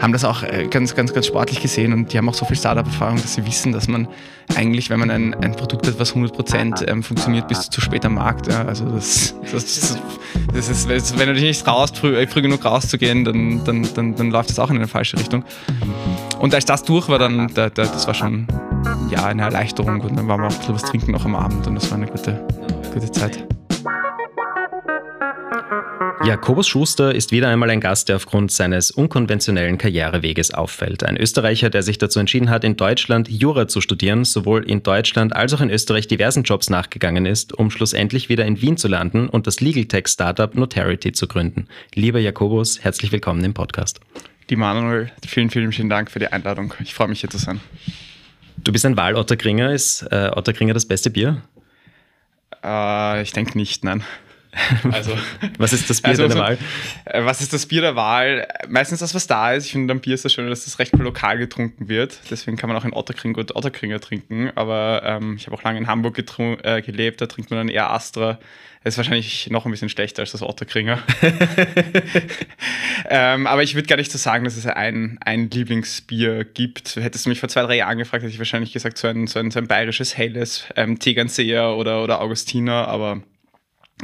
haben das auch äh, ganz, ganz, ganz sportlich gesehen und die haben auch so viel Startup-Erfahrung, dass sie wissen, dass man eigentlich, wenn man ein, ein Produkt hat, was 100% ähm, funktioniert, bis zu spät am Markt. Ja, also das, das, das, ist, wenn du dich nicht traust, früh, früh genug rauszugehen, dann, dann, dann, dann läuft das auch in eine falsche Richtung. Und als das durch war, dann, da, da, das war schon ja, eine Erleichterung und dann waren wir auch ein bisschen was trinken noch am Abend und das war eine gute, gute Zeit. Jakobus Schuster ist wieder einmal ein Gast, der aufgrund seines unkonventionellen Karriereweges auffällt. Ein Österreicher, der sich dazu entschieden hat, in Deutschland Jura zu studieren, sowohl in Deutschland als auch in Österreich diversen Jobs nachgegangen ist, um schlussendlich wieder in Wien zu landen und das Legal Tech Startup Notarity zu gründen. Lieber Jakobus, herzlich willkommen im Podcast. Die Manuel, vielen, vielen, vielen Dank für die Einladung. Ich freue mich hier zu sein. Du bist ein Wahl-Otterkringer. Ist äh, Otterkringer das beste Bier? Äh, ich denke nicht, nein. Also, was ist das Bier also, der Wahl? Äh, was ist das Bier der Wahl? Meistens das, was da ist. Ich finde, am Bier ist das schön, dass das recht lokal getrunken wird. Deswegen kann man auch in Otterkring gut Otterkringer trinken. Aber ähm, ich habe auch lange in Hamburg äh, gelebt, da trinkt man dann eher Astra. Das ist wahrscheinlich noch ein bisschen schlechter als das Otterkringer. ähm, aber ich würde gar nicht so sagen, dass es ein, ein Lieblingsbier gibt. Hättest du mich vor zwei, drei Jahren gefragt, hätte ich wahrscheinlich gesagt, so ein, so ein, so ein bayerisches Helles, ähm, Tegernseer oder, oder Augustiner. Aber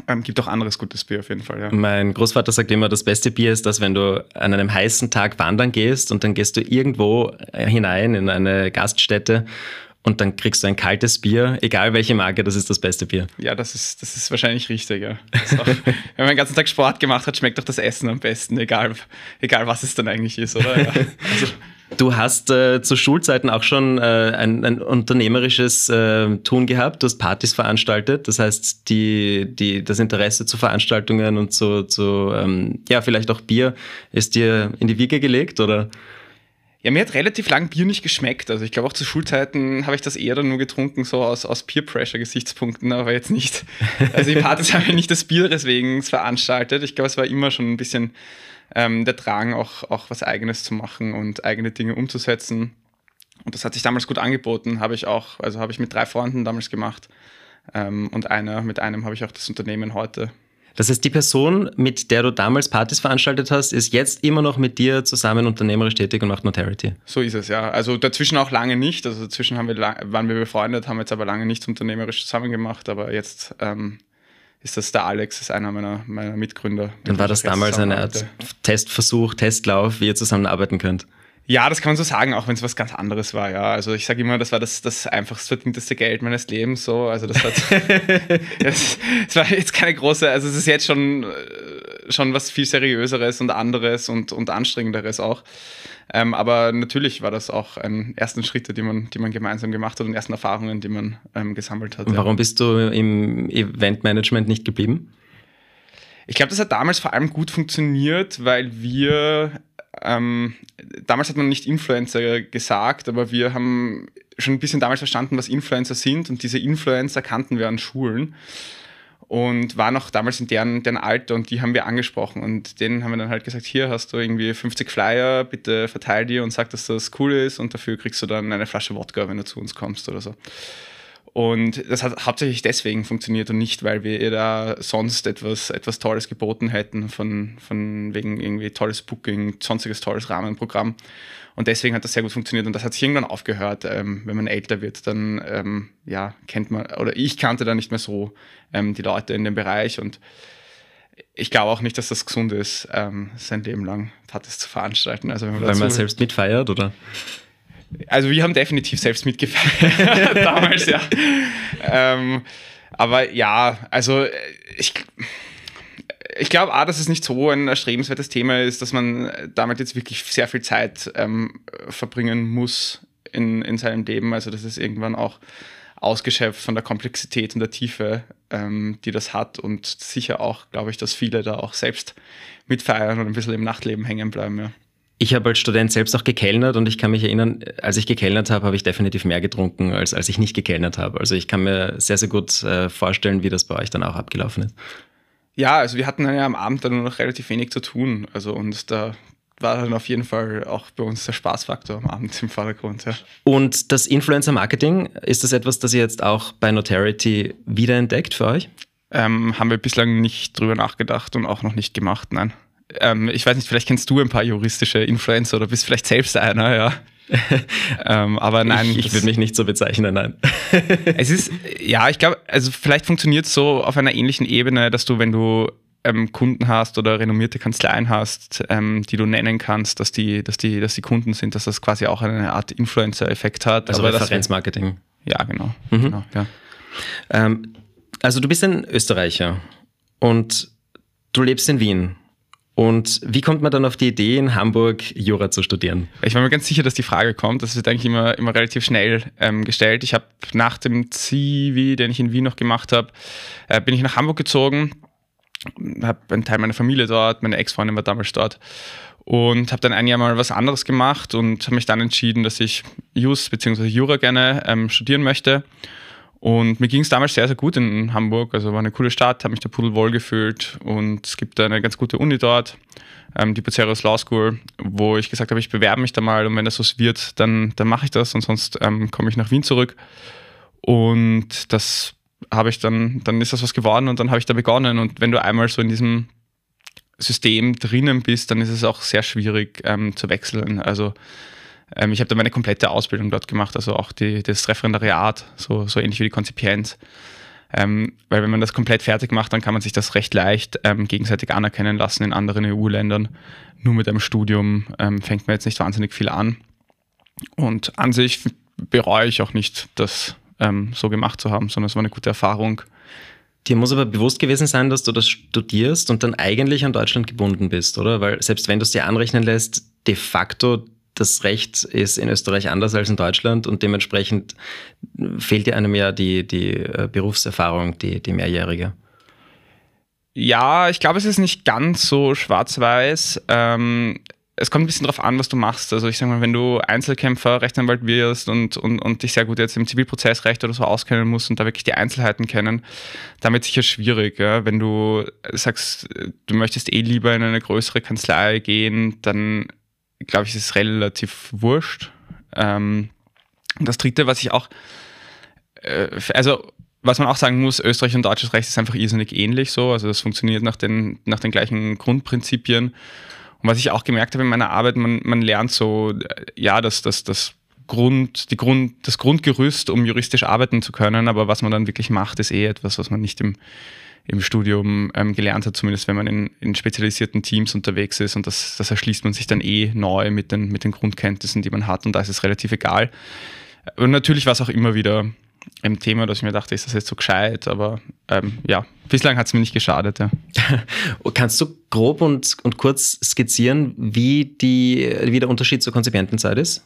ähm, gibt auch anderes gutes Bier auf jeden Fall, ja. Mein Großvater sagt immer, das beste Bier ist das, wenn du an einem heißen Tag wandern gehst und dann gehst du irgendwo äh, hinein in eine Gaststätte und dann kriegst du ein kaltes Bier, egal welche Marke, das ist das beste Bier. Ja, das ist, das ist wahrscheinlich richtig, ja. Auch, wenn man den ganzen Tag Sport gemacht hat, schmeckt doch das Essen am besten, egal, egal was es dann eigentlich ist, oder? Ja. Also, Du hast äh, zu Schulzeiten auch schon äh, ein, ein, unternehmerisches äh, Tun gehabt. Du hast Partys veranstaltet. Das heißt, die, die, das Interesse zu Veranstaltungen und zu, zu ähm, ja, vielleicht auch Bier ist dir in die Wiege gelegt, oder? Ja, mir hat relativ lang Bier nicht geschmeckt. Also ich glaube auch zu Schulzeiten habe ich das eher dann nur getrunken, so aus, aus Peer-Pressure-Gesichtspunkten, aber jetzt nicht. Also die Partys habe ich nicht des Bieres wegen veranstaltet. Ich glaube, es war immer schon ein bisschen ähm, der Drang, auch, auch was Eigenes zu machen und eigene Dinge umzusetzen. Und das hat sich damals gut angeboten, habe ich auch, also habe ich mit drei Freunden damals gemacht. Ähm, und einer, mit einem habe ich auch das Unternehmen heute. Das heißt, die Person, mit der du damals Partys veranstaltet hast, ist jetzt immer noch mit dir zusammen unternehmerisch tätig und macht Notarity. So ist es, ja. Also dazwischen auch lange nicht. Also dazwischen haben wir, waren wir befreundet, haben jetzt aber lange nichts unternehmerisch zusammen gemacht. Aber jetzt ähm, ist das der Alex, ist einer meiner, meiner Mitgründer. Dann war das damals eine Art Testversuch, Testlauf, wie ihr zusammenarbeiten könnt. Ja, das kann man so sagen, auch wenn es was ganz anderes war, ja. Also ich sage immer, das war das, das einfachst verdienteste Geld meines Lebens so. Also das hat das, das, war jetzt keine große, also es ist jetzt schon, äh, schon was viel seriöseres und anderes und, und anstrengenderes auch. Ähm, aber natürlich war das auch ein ersten Schritte, die man, die man gemeinsam gemacht hat und ersten Erfahrungen, die man ähm, gesammelt hat. Warum ja. bist du im Eventmanagement nicht geblieben? Ich glaube, das hat damals vor allem gut funktioniert, weil wir ähm, damals hat man nicht Influencer gesagt, aber wir haben schon ein bisschen damals verstanden, was Influencer sind und diese Influencer kannten wir an Schulen und waren auch damals in deren, deren Alter und die haben wir angesprochen und denen haben wir dann halt gesagt, hier hast du irgendwie 50 Flyer, bitte verteil die und sag, dass das cool ist und dafür kriegst du dann eine Flasche Wodka, wenn du zu uns kommst oder so. Und das hat hauptsächlich deswegen funktioniert und nicht, weil wir ihr da sonst etwas, etwas Tolles geboten hätten, von, von wegen irgendwie tolles Booking, sonstiges tolles Rahmenprogramm. Und deswegen hat das sehr gut funktioniert und das hat sich irgendwann aufgehört. Ähm, wenn man älter wird, dann ähm, ja, kennt man, oder ich kannte da nicht mehr so ähm, die Leute in dem Bereich und ich glaube auch nicht, dass das gesund ist, ähm, sein Leben lang Partys zu veranstalten. Also wenn man Weil man selbst mitfeiert, oder? Also wir haben definitiv selbst mitgefeiert damals, ja. Ähm, aber ja, also ich, ich glaube auch, dass es nicht so ein erstrebenswertes Thema ist, dass man damit jetzt wirklich sehr viel Zeit ähm, verbringen muss in, in seinem Leben. Also das ist irgendwann auch ausgeschöpft von der Komplexität und der Tiefe, ähm, die das hat. Und sicher auch, glaube ich, dass viele da auch selbst mitfeiern und ein bisschen im Nachtleben hängen bleiben. Ja. Ich habe als Student selbst auch gekellnert und ich kann mich erinnern, als ich gekellnert habe, habe ich definitiv mehr getrunken, als als ich nicht gekellnert habe. Also ich kann mir sehr, sehr gut äh, vorstellen, wie das bei euch dann auch abgelaufen ist. Ja, also wir hatten ja am Abend dann nur noch relativ wenig zu tun. Also und da war dann auf jeden Fall auch bei uns der Spaßfaktor am Abend im Vordergrund. Ja. Und das Influencer-Marketing, ist das etwas, das ihr jetzt auch bei Notarity wiederentdeckt für euch? Ähm, haben wir bislang nicht drüber nachgedacht und auch noch nicht gemacht, nein. Ähm, ich weiß nicht, vielleicht kennst du ein paar juristische Influencer oder bist vielleicht selbst einer, ja. ähm, aber nein. Ich, ich würde mich nicht so bezeichnen, nein. es ist, ja, ich glaube, also vielleicht funktioniert es so auf einer ähnlichen Ebene, dass du, wenn du ähm, Kunden hast oder renommierte Kanzleien hast, ähm, die du nennen kannst, dass die, dass, die, dass die Kunden sind, dass das quasi auch eine Art Influencer-Effekt hat. Also Referenzmarketing. Ja, genau. Mhm. genau ja. Ähm, also du bist ein Österreicher und du lebst in Wien. Und wie kommt man dann auf die Idee, in Hamburg Jura zu studieren? Ich war mir ganz sicher, dass die Frage kommt. Das wird eigentlich immer, immer relativ schnell ähm, gestellt. Ich habe nach dem Zivi, den ich in Wien noch gemacht habe, äh, bin ich nach Hamburg gezogen, habe einen Teil meiner Familie dort, meine Ex-Freundin war damals dort und habe dann ein Jahr mal was anderes gemacht und habe mich dann entschieden, dass ich Jus bzw. Jura gerne ähm, studieren möchte und mir ging es damals sehr, sehr gut in Hamburg. Also war eine coole Stadt, habe mich da pudelwohl gefühlt und es gibt eine ganz gute Uni dort, ähm, die Bucerius Law School, wo ich gesagt habe, ich bewerbe mich da mal und wenn das so wird, dann, dann mache ich das und sonst ähm, komme ich nach Wien zurück. Und das habe ich dann, dann ist das was geworden und dann habe ich da begonnen. Und wenn du einmal so in diesem System drinnen bist, dann ist es auch sehr schwierig ähm, zu wechseln. Also ich habe da meine komplette Ausbildung dort gemacht, also auch die, das Referendariat, so, so ähnlich wie die Konzipienz. Ähm, weil wenn man das komplett fertig macht, dann kann man sich das recht leicht ähm, gegenseitig anerkennen lassen in anderen EU-Ländern. Nur mit einem Studium ähm, fängt man jetzt nicht wahnsinnig viel an. Und an sich bereue ich auch nicht, das ähm, so gemacht zu haben, sondern es war eine gute Erfahrung. Dir muss aber bewusst gewesen sein, dass du das studierst und dann eigentlich an Deutschland gebunden bist, oder? Weil selbst wenn du es dir anrechnen lässt, de facto das Recht ist in Österreich anders als in Deutschland und dementsprechend fehlt dir einem ja die, die äh, Berufserfahrung, die, die mehrjährige. Ja, ich glaube, es ist nicht ganz so schwarz-weiß. Ähm, es kommt ein bisschen darauf an, was du machst. Also ich sage mal, wenn du Einzelkämpfer, Rechtsanwalt wirst und, und, und dich sehr gut jetzt im Zivilprozessrecht oder so auskennen musst und da wirklich die Einzelheiten kennen, damit sicher schwierig. Ja? Wenn du sagst, du möchtest eh lieber in eine größere Kanzlei gehen, dann glaube ich, ist relativ wurscht. Ähm, das dritte, was ich auch, äh, also was man auch sagen muss, Österreich und deutsches Recht ist einfach irrsinnig ähnlich so. Also das funktioniert nach den, nach den gleichen Grundprinzipien. Und was ich auch gemerkt habe in meiner Arbeit, man, man lernt so, äh, ja, dass das, das Grund, die Grund, das Grundgerüst, um juristisch arbeiten zu können, aber was man dann wirklich macht, ist eh etwas, was man nicht im, im Studium ähm, gelernt hat, zumindest wenn man in, in, spezialisierten Teams unterwegs ist. Und das, das erschließt man sich dann eh neu mit den, mit den Grundkenntnissen, die man hat. Und da ist es relativ egal. Und natürlich war es auch immer wieder ein Thema, dass ich mir dachte, ist das jetzt so gescheit? Aber ähm, ja, bislang hat es mir nicht geschadet. Ja. Kannst du grob und, und kurz skizzieren, wie, die, wie der Unterschied zur Konzipientenzeit ist?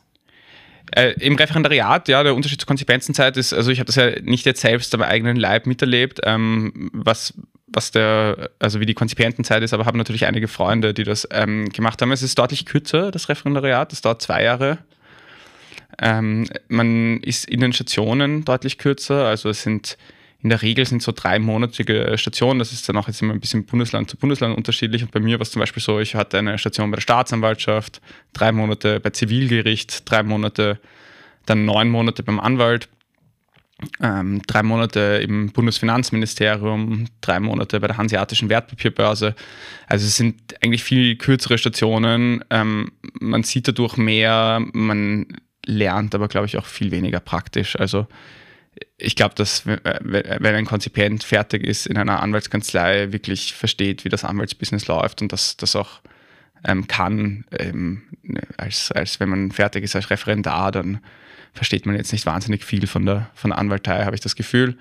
Äh, Im Referendariat, ja, der Unterschied zur Konzipenzenzeit ist, also ich habe das ja nicht jetzt selbst am eigenen Leib miterlebt, ähm, was, was der, also wie die Konzipientenzeit ist, aber habe natürlich einige Freunde, die das ähm, gemacht haben. Es ist deutlich kürzer, das Referendariat, das dauert zwei Jahre. Ähm, man ist in den Stationen deutlich kürzer, also es sind in der Regel sind so dreimonatige Stationen. Das ist dann auch jetzt immer ein bisschen Bundesland zu Bundesland unterschiedlich. Und bei mir war es zum Beispiel so, ich hatte eine Station bei der Staatsanwaltschaft, drei Monate bei Zivilgericht, drei Monate, dann neun Monate beim Anwalt, ähm, drei Monate im Bundesfinanzministerium, drei Monate bei der Hanseatischen Wertpapierbörse. Also es sind eigentlich viel kürzere Stationen. Ähm, man sieht dadurch mehr, man lernt aber, glaube ich, auch viel weniger praktisch. Also ich glaube, dass wenn ein Konzipient fertig ist in einer Anwaltskanzlei, wirklich versteht, wie das Anwaltsbusiness läuft und das, das auch ähm, kann, ähm, als, als wenn man fertig ist als Referendar, dann versteht man jetzt nicht wahnsinnig viel von der, von der Anwaltei, habe ich das Gefühl.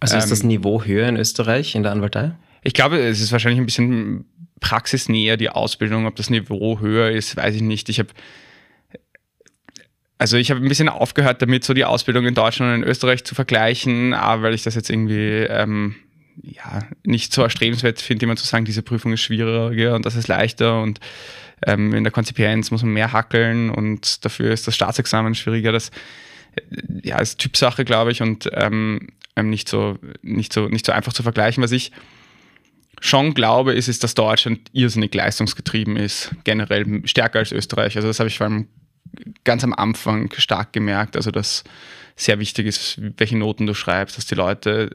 Also ist das ähm, Niveau höher in Österreich in der Anwaltei? Ich glaube, es ist wahrscheinlich ein bisschen praxisnäher, die Ausbildung. Ob das Niveau höher ist, weiß ich nicht. Ich habe also ich habe ein bisschen aufgehört damit, so die Ausbildung in Deutschland und in Österreich zu vergleichen, aber weil ich das jetzt irgendwie ähm, ja, nicht so erstrebenswert finde, immer zu sagen, diese Prüfung ist schwieriger und das ist leichter und ähm, in der Konzipienz muss man mehr hackeln und dafür ist das Staatsexamen schwieriger. Das ja, ist Typsache, glaube ich, und ähm, ähm, nicht, so, nicht, so, nicht so einfach zu vergleichen. Was ich schon glaube, ist, ist, dass Deutschland irrsinnig leistungsgetrieben ist, generell stärker als Österreich. Also das habe ich vor allem ganz am Anfang stark gemerkt, also dass sehr wichtig ist, welche Noten du schreibst, dass die Leute,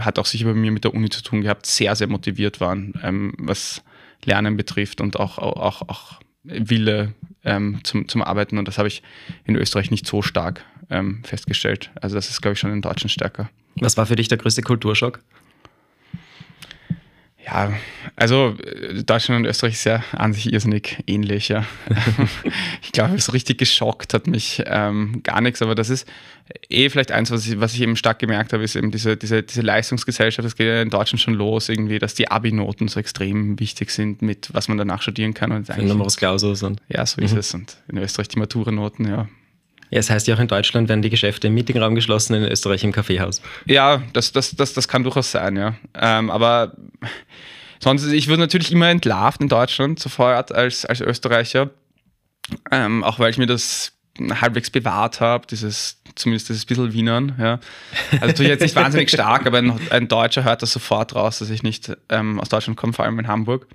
hat auch sicher bei mir mit der Uni zu tun gehabt, sehr, sehr motiviert waren, ähm, was Lernen betrifft und auch, auch, auch Wille ähm, zum, zum Arbeiten. Und das habe ich in Österreich nicht so stark ähm, festgestellt. Also das ist, glaube ich, schon in Deutschland stärker. Was war für dich der größte Kulturschock? Ja, also äh, Deutschland und Österreich ist ja an sich irrsinnig ähnlich. Ja. ich glaube, so richtig geschockt hat mich ähm, gar nichts, aber das ist eh vielleicht eins, was ich, was ich eben stark gemerkt habe, ist eben diese, diese, diese Leistungsgesellschaft, das geht ja in Deutschland schon los, irgendwie, dass die Abi-Noten so extrem wichtig sind, mit was man danach studieren kann. Und Numerus Clausus. Und ja, so ist mhm. es. Und in Österreich die Maturanoten, ja, ja, es heißt ja auch in Deutschland werden die Geschäfte im Meetingraum geschlossen, in Österreich im Kaffeehaus. Ja, das, das, das, das kann durchaus sein, ja. Ähm, aber sonst, ich würde natürlich immer entlarvt in Deutschland sofort als, als Österreicher, ähm, auch weil ich mir das halbwegs bewahrt habe, dieses, zumindest dieses bisschen Wienern, ja. Also natürlich jetzt nicht wahnsinnig stark, aber ein, ein, Deutscher hört das sofort raus, dass ich nicht ähm, aus Deutschland komme, vor allem in Hamburg.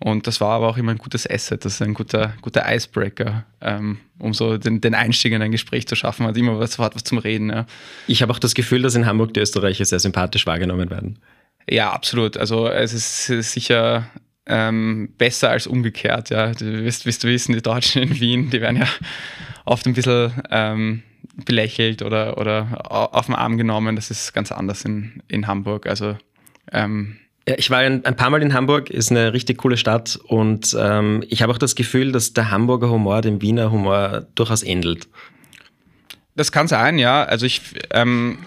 Und das war aber auch immer ein gutes Asset, das ist ein guter, guter Icebreaker, ähm, um so den, den Einstieg in ein Gespräch zu schaffen, hat immer was, hat was zum Reden. Ja. Ich habe auch das Gefühl, dass in Hamburg die Österreicher sehr sympathisch wahrgenommen werden. Ja, absolut. Also es ist sicher ähm, besser als umgekehrt. Ja. Du wirst, wirst du wissen, die Deutschen in Wien, die werden ja oft ein bisschen ähm, belächelt oder, oder auf den Arm genommen. Das ist ganz anders in, in Hamburg. Also ähm, ich war ein, ein, paar Mal in Hamburg, ist eine richtig coole Stadt und ähm, ich habe auch das Gefühl, dass der Hamburger Humor dem Wiener Humor durchaus ähnelt. Das kann sein, ja. Also ich ähm,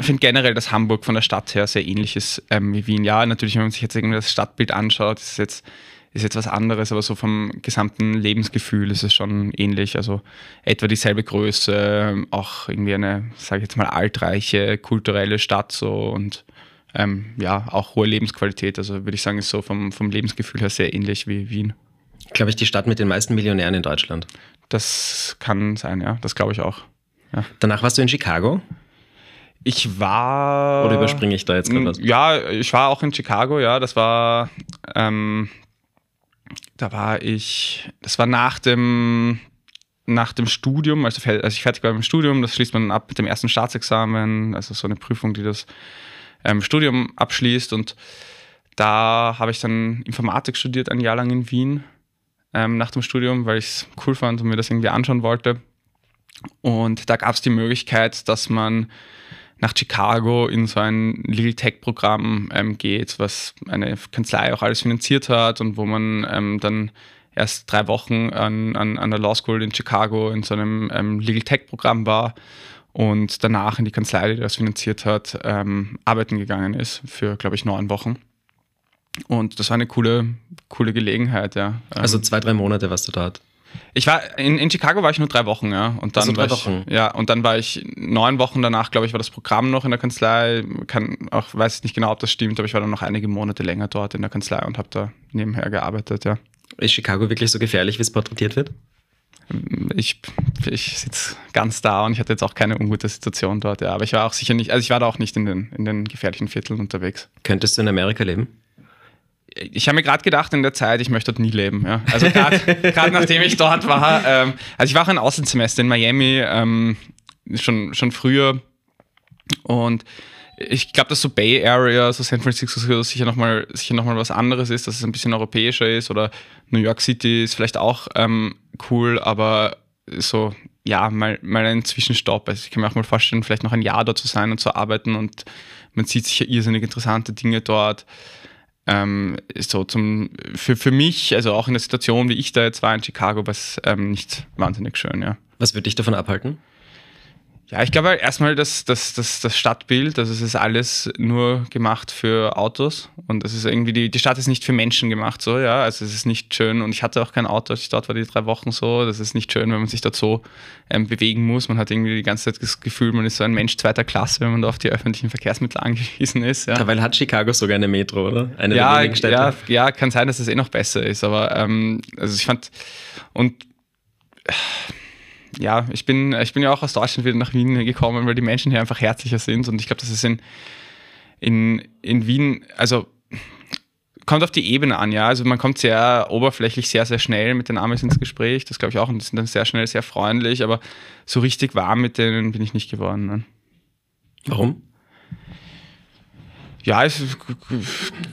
finde generell, dass Hamburg von der Stadt her sehr ähnlich ist ähm, wie Wien. Ja, natürlich, wenn man sich jetzt irgendwie das Stadtbild anschaut, ist jetzt ist jetzt was anderes, aber so vom gesamten Lebensgefühl ist es schon ähnlich. Also etwa dieselbe Größe, auch irgendwie eine, sage ich jetzt mal, altreiche kulturelle Stadt so und ähm, ja, auch hohe Lebensqualität. Also würde ich sagen, ist so vom, vom Lebensgefühl her sehr ähnlich wie Wien. Glaube ich, die Stadt mit den meisten Millionären in Deutschland. Das kann sein, ja. Das glaube ich auch. Ja. Danach warst du in Chicago? Ich war. Oder überspringe ich da jetzt gerade was? Ja, ich war auch in Chicago, ja. Das war. Ähm, da war ich. Das war nach dem. Nach dem Studium, also als ich fertig war mit dem Studium, das schließt man ab mit dem ersten Staatsexamen, also so eine Prüfung, die das ähm, Studium abschließt. Und da habe ich dann Informatik studiert, ein Jahr lang in Wien ähm, nach dem Studium, weil ich es cool fand und mir das irgendwie anschauen wollte. Und da gab es die Möglichkeit, dass man nach Chicago in so ein Legal Tech Programm ähm, geht, was eine Kanzlei auch alles finanziert hat und wo man ähm, dann erst drei Wochen an, an, an der Law School in Chicago in so einem ähm, Legal Tech Programm war und danach in die Kanzlei, die das finanziert hat, ähm, arbeiten gegangen ist für, glaube ich, neun Wochen. Und das war eine coole, coole Gelegenheit, ja. Also zwei, drei Monate warst du dort? Ich war in, in Chicago war ich nur drei Wochen, ja. Und dann also drei Wochen. Ich, ja, und dann war ich neun Wochen danach, glaube ich, war das Programm noch in der Kanzlei. Kann auch weiß nicht genau, ob das stimmt, aber ich war dann noch einige Monate länger dort in der Kanzlei und habe da nebenher gearbeitet, ja. Ist Chicago wirklich so gefährlich, wie es porträtiert wird? Ich, ich sitze ganz da und ich hatte jetzt auch keine ungute Situation dort, ja. Aber ich war auch sicher nicht, also ich war da auch nicht in den, in den gefährlichen Vierteln unterwegs. Könntest du in Amerika leben? Ich habe mir gerade gedacht in der Zeit, ich möchte dort nie leben. Ja. Also gerade nachdem ich dort war. Ähm, also ich war auch ein Auslandssemester in Miami, ähm, schon, schon früher. Und ich glaube, dass so Bay Area, so San Francisco sicher nochmal sicher noch was anderes ist, dass es ein bisschen europäischer ist oder New York City ist vielleicht auch ähm, cool, aber so, ja, mal, mal ein Zwischenstopp. Also ich kann mir auch mal vorstellen, vielleicht noch ein Jahr dort zu sein und zu arbeiten und man sieht sicher irrsinnig interessante Dinge dort. Ähm, so zum, für, für mich, also auch in der Situation, wie ich da jetzt war in Chicago, war es ähm, nicht wahnsinnig schön, ja. Was würde dich davon abhalten? Ja, ich glaube erstmal das, das, das, das Stadtbild, also es ist alles nur gemacht für Autos und es ist irgendwie, die, die Stadt ist nicht für Menschen gemacht, so, ja, also es ist nicht schön und ich hatte auch kein Auto, als ich dort war die drei Wochen so, das ist nicht schön, wenn man sich dort so ähm, bewegen muss, man hat irgendwie die ganze Zeit das Gefühl, man ist so ein Mensch zweiter Klasse, wenn man da auf die öffentlichen Verkehrsmittel angewiesen ist, ja. Dabei hat Chicago sogar eine Metro, oder? Eine ja, der wenigen Städte. Ja, ja, kann sein, dass es eh noch besser ist, aber ähm, also ich fand, und ja, ich bin, ich bin ja auch aus Deutschland wieder nach Wien gekommen, weil die Menschen hier einfach herzlicher sind. Und ich glaube, das ist in, in, in Wien, also kommt auf die Ebene an, ja. Also man kommt sehr oberflächlich sehr, sehr schnell mit den Amis ins Gespräch. Das glaube ich auch. Und die sind dann sehr schnell sehr freundlich, aber so richtig warm mit denen bin ich nicht geworden. Ne? Warum? Ja, es ist,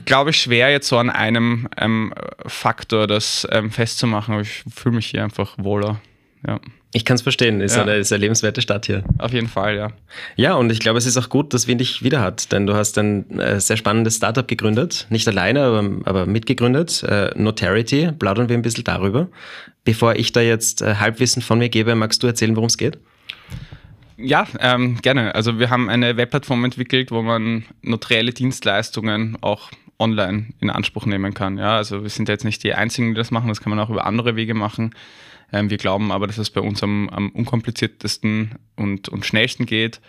glaube ich, schwer jetzt so an einem ähm, Faktor das ähm, festzumachen, aber ich fühle mich hier einfach wohler. Ja. Ich kann es verstehen, ist, ja. eine, ist eine lebenswerte Stadt hier. Auf jeden Fall, ja. Ja, und ich glaube, es ist auch gut, dass Wien dich wieder hat, denn du hast ein äh, sehr spannendes Startup gegründet. Nicht alleine, aber, aber mitgegründet. Äh, Notarity, plaudern wir ein bisschen darüber. Bevor ich da jetzt äh, Halbwissen von mir gebe, magst du erzählen, worum es geht? Ja, ähm, gerne. Also wir haben eine Webplattform entwickelt, wo man notarielle Dienstleistungen auch online in Anspruch nehmen kann. Ja, also wir sind jetzt nicht die Einzigen, die das machen, das kann man auch über andere Wege machen. Ähm, wir glauben aber, dass es bei uns am, am unkompliziertesten und, und schnellsten geht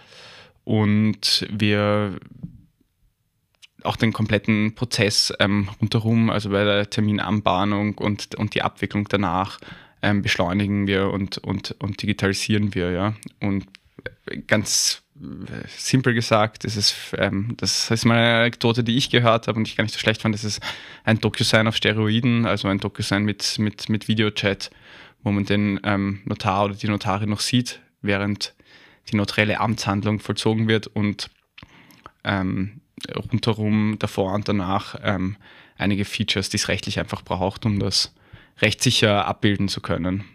und wir auch den kompletten Prozess ähm, rundherum, also bei der Terminanbahnung und, und die Abwicklung danach, ähm, beschleunigen wir und, und, und digitalisieren wir. Ja? Und ganz simpel gesagt, das ist, ähm, das ist mal eine Anekdote, die ich gehört habe und ich gar nicht so schlecht fand. Das ist ein DocuSign auf Steroiden, also ein DocuSign mit, mit, mit Videochat, wo man den ähm, Notar oder die Notarin noch sieht, während die notarielle Amtshandlung vollzogen wird und ähm, rundherum davor und danach ähm, einige Features, die es rechtlich einfach braucht, um das rechtssicher abbilden zu können.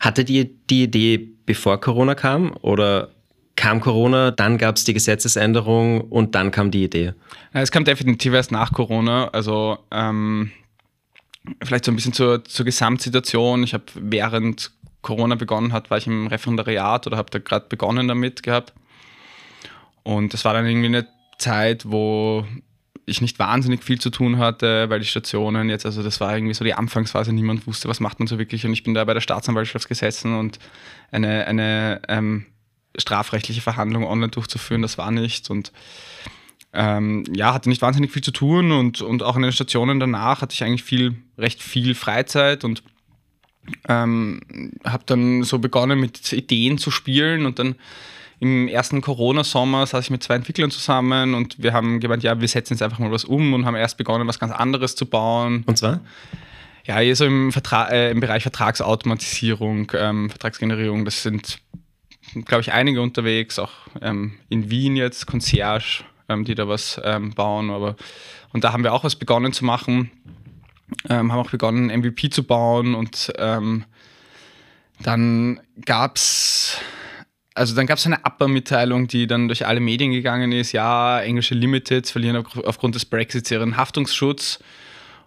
Hatte die die Idee, bevor Corona kam oder kam Corona, dann gab es die Gesetzesänderung und dann kam die Idee? Es kam definitiv erst nach Corona. Also ähm, vielleicht so ein bisschen zur, zur Gesamtsituation. Ich habe während Corona begonnen hat, war ich im Referendariat oder habe da gerade begonnen damit gehabt. Und das war dann irgendwie eine Zeit, wo ich nicht wahnsinnig viel zu tun hatte, weil die Stationen jetzt, also das war irgendwie so die Anfangsphase, niemand wusste, was macht man so wirklich. Und ich bin da bei der Staatsanwaltschaft gesessen und eine, eine ähm, strafrechtliche Verhandlung online durchzuführen, das war nichts. Und ähm, ja, hatte nicht wahnsinnig viel zu tun und, und auch in den Stationen danach hatte ich eigentlich viel, recht viel Freizeit und ähm, habe dann so begonnen mit Ideen zu spielen und dann im ersten Corona-Sommer saß ich mit zwei Entwicklern zusammen und wir haben gemeint, ja, wir setzen jetzt einfach mal was um und haben erst begonnen, was ganz anderes zu bauen. Und zwar? Ja, hier so im, Vertra äh, im Bereich Vertragsautomatisierung, ähm, Vertragsgenerierung, das sind, glaube ich, einige unterwegs, auch ähm, in Wien jetzt, Concierge, ähm, die da was ähm, bauen. Aber, und da haben wir auch was begonnen zu machen, ähm, haben auch begonnen, MVP zu bauen und ähm, dann gab es also dann gab es eine APA-Mitteilung, die dann durch alle Medien gegangen ist, ja, englische Limiteds verlieren aufgrund des Brexits ihren Haftungsschutz.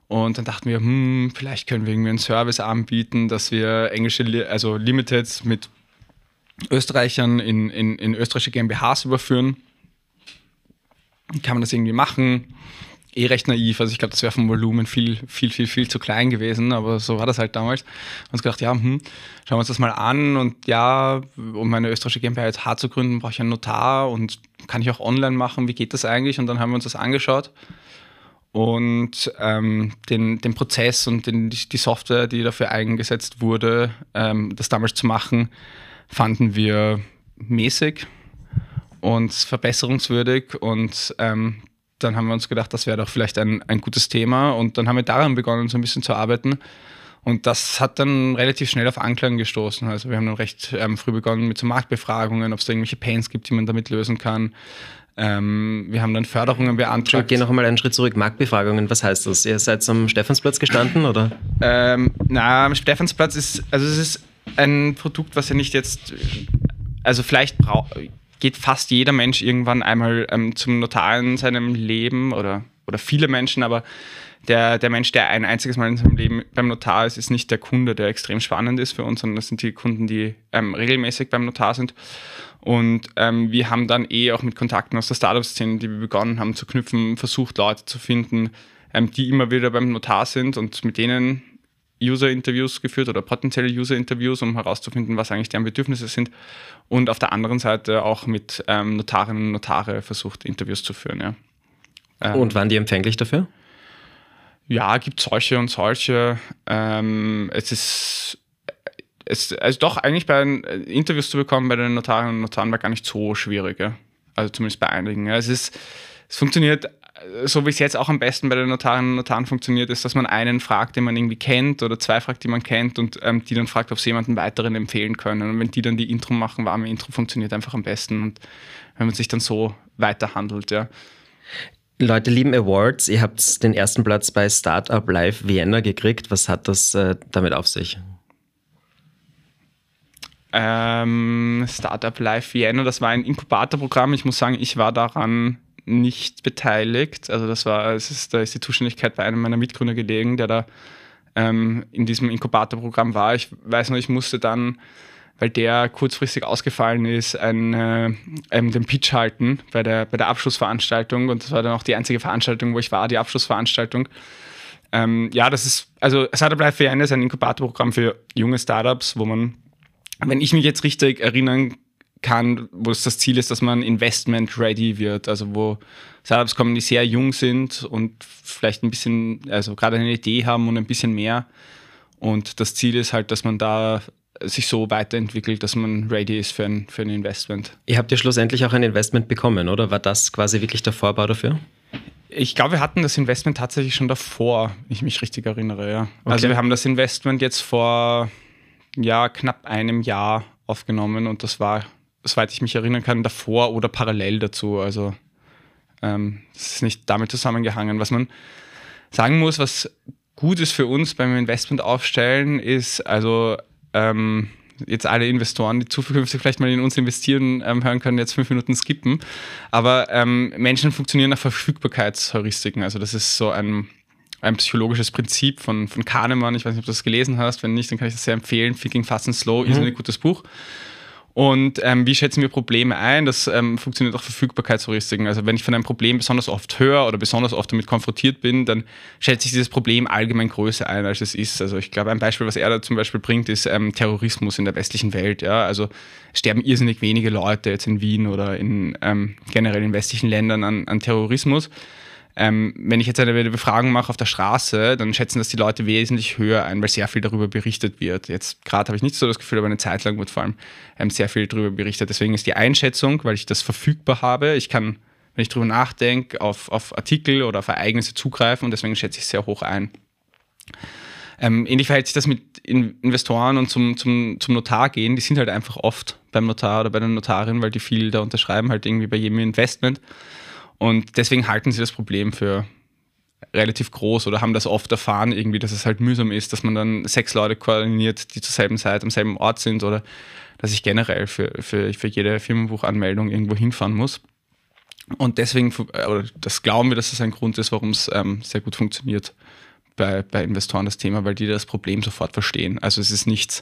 Und dann dachten wir, hm, vielleicht können wir irgendwie einen Service anbieten, dass wir englische, also Limiteds mit Österreichern in, in, in österreichische GmbHs überführen. Kann man das irgendwie machen? eh recht naiv. Also ich glaube, das wäre vom Volumen viel, viel, viel, viel zu klein gewesen, aber so war das halt damals. Und uns gedacht, ja, hm, schauen wir uns das mal an und ja, um meine österreichische GmbH jetzt hart zu gründen, brauche ich einen Notar und kann ich auch online machen, wie geht das eigentlich? Und dann haben wir uns das angeschaut und ähm, den, den Prozess und den, die Software, die dafür eingesetzt wurde, ähm, das damals zu machen, fanden wir mäßig und verbesserungswürdig und ähm, dann haben wir uns gedacht, das wäre doch vielleicht ein, ein gutes Thema und dann haben wir daran begonnen, so ein bisschen zu arbeiten. Und das hat dann relativ schnell auf Anklang gestoßen. Also wir haben dann recht ähm, früh begonnen mit so Marktbefragungen, ob es da irgendwelche Pains gibt, die man damit lösen kann. Ähm, wir haben dann Förderungen beantragt. Ich gehe noch einmal einen Schritt zurück. Marktbefragungen, was heißt das? Ihr seid am Stephansplatz gestanden, oder? Ähm, na, am Stephansplatz ist, also es ist ein Produkt, was ja nicht jetzt, also vielleicht braucht geht fast jeder Mensch irgendwann einmal ähm, zum Notar in seinem Leben oder, oder viele Menschen, aber der, der Mensch, der ein einziges Mal in seinem Leben beim Notar ist, ist nicht der Kunde, der extrem spannend ist für uns, sondern das sind die Kunden, die ähm, regelmäßig beim Notar sind. Und ähm, wir haben dann eh auch mit Kontakten aus der Startup-Szene, die wir begonnen haben zu knüpfen, versucht, Leute zu finden, ähm, die immer wieder beim Notar sind und mit denen User-Interviews geführt oder potenzielle User-Interviews, um herauszufinden, was eigentlich deren Bedürfnisse sind. Und auf der anderen Seite auch mit ähm, Notarinnen und Notare versucht, Interviews zu führen. Ja. Ähm, und waren die empfänglich dafür? Ja, gibt solche und solche. Ähm, es ist es, also doch eigentlich bei Interviews zu bekommen bei den Notarinnen und Notaren war gar nicht so schwierig. Ja. Also zumindest bei einigen. Ja. Es, ist, es funktioniert so wie es jetzt auch am besten bei den Notarinnen und Notaren funktioniert, ist, dass man einen fragt, den man irgendwie kennt oder zwei fragt, die man kennt und ähm, die dann fragt, ob sie jemanden weiteren empfehlen können. Und wenn die dann die Intro machen, warme Intro funktioniert einfach am besten und wenn man sich dann so weiterhandelt, ja. Leute lieben Awards. Ihr habt den ersten Platz bei Startup Live Vienna gekriegt. Was hat das äh, damit auf sich? Ähm, Startup Live Vienna, das war ein Inkubatorprogramm. Ich muss sagen, ich war daran nicht beteiligt. Also das war, es ist, da ist die Zuständigkeit bei einem meiner Mitgründer gelegen, der da ähm, in diesem Inkubatorprogramm war. Ich weiß noch, ich musste dann weil der kurzfristig ausgefallen ist, ein, äh, ähm, den Pitch halten bei der, bei der Abschlussveranstaltung. Und das war dann auch die einzige Veranstaltung, wo ich war, die Abschlussveranstaltung. Ähm, ja, das ist, also Startup Life für ist ein Inkubatorprogramm für junge Startups, wo man, wenn ich mich jetzt richtig erinnern kann, wo es das Ziel ist, dass man investment ready wird, also wo Startups kommen, die sehr jung sind und vielleicht ein bisschen, also gerade eine Idee haben und ein bisschen mehr. Und das Ziel ist halt, dass man da sich so weiterentwickelt, dass man ready ist für ein, für ein Investment. Ihr habt ja schlussendlich auch ein Investment bekommen, oder? War das quasi wirklich der Vorbau dafür? Ich glaube, wir hatten das Investment tatsächlich schon davor, wenn ich mich richtig erinnere, ja. Also okay. Also wir haben das Investment jetzt vor ja, knapp einem Jahr aufgenommen und das war, soweit ich mich erinnern kann, davor oder parallel dazu. Also ähm, das ist nicht damit zusammengehangen. Was man sagen muss, was gut ist für uns beim Investment aufstellen, ist also ähm, jetzt alle Investoren, die zukünftig vielleicht mal in uns investieren, ähm, hören können, jetzt fünf Minuten skippen. Aber ähm, Menschen funktionieren nach Verfügbarkeitsheuristiken. Also das ist so ein, ein psychologisches Prinzip von, von Kahnemann. Ich weiß nicht, ob du das gelesen hast. Wenn nicht, dann kann ich das sehr empfehlen. Thinking Fast and Slow mhm. ist ein gutes Buch. Und ähm, wie schätzen wir Probleme ein? Das ähm, funktioniert auch Verfügbarkeitsheuristiken. Also wenn ich von einem Problem besonders oft höre oder besonders oft damit konfrontiert bin, dann schätze ich dieses Problem allgemein größer ein, als es ist. Also ich glaube, ein Beispiel, was er da zum Beispiel bringt, ist ähm, Terrorismus in der westlichen Welt. Ja? Also sterben irrsinnig wenige Leute jetzt in Wien oder in ähm, generell in westlichen Ländern an, an Terrorismus. Ähm, wenn ich jetzt eine Befragung mache auf der Straße, dann schätzen das die Leute wesentlich höher ein, weil sehr viel darüber berichtet wird. Jetzt gerade habe ich nicht so das Gefühl, aber eine Zeit lang wird vor allem ähm, sehr viel darüber berichtet. Deswegen ist die Einschätzung, weil ich das verfügbar habe, ich kann, wenn ich darüber nachdenke, auf, auf Artikel oder auf Ereignisse zugreifen und deswegen schätze ich sehr hoch ein. Ähm, ähnlich verhält sich das mit Investoren und zum, zum, zum Notar gehen. Die sind halt einfach oft beim Notar oder bei der Notarin, weil die viel da unterschreiben, halt irgendwie bei jedem Investment. Und deswegen halten sie das Problem für relativ groß oder haben das oft erfahren, irgendwie, dass es halt mühsam ist, dass man dann sechs Leute koordiniert, die zur selben Zeit am selben Ort sind oder dass ich generell für, für, für jede Firmenbuchanmeldung irgendwo hinfahren muss. Und deswegen, oder das glauben wir, dass das ein Grund ist, warum es ähm, sehr gut funktioniert bei, bei Investoren, das Thema, weil die das Problem sofort verstehen. Also es ist nichts,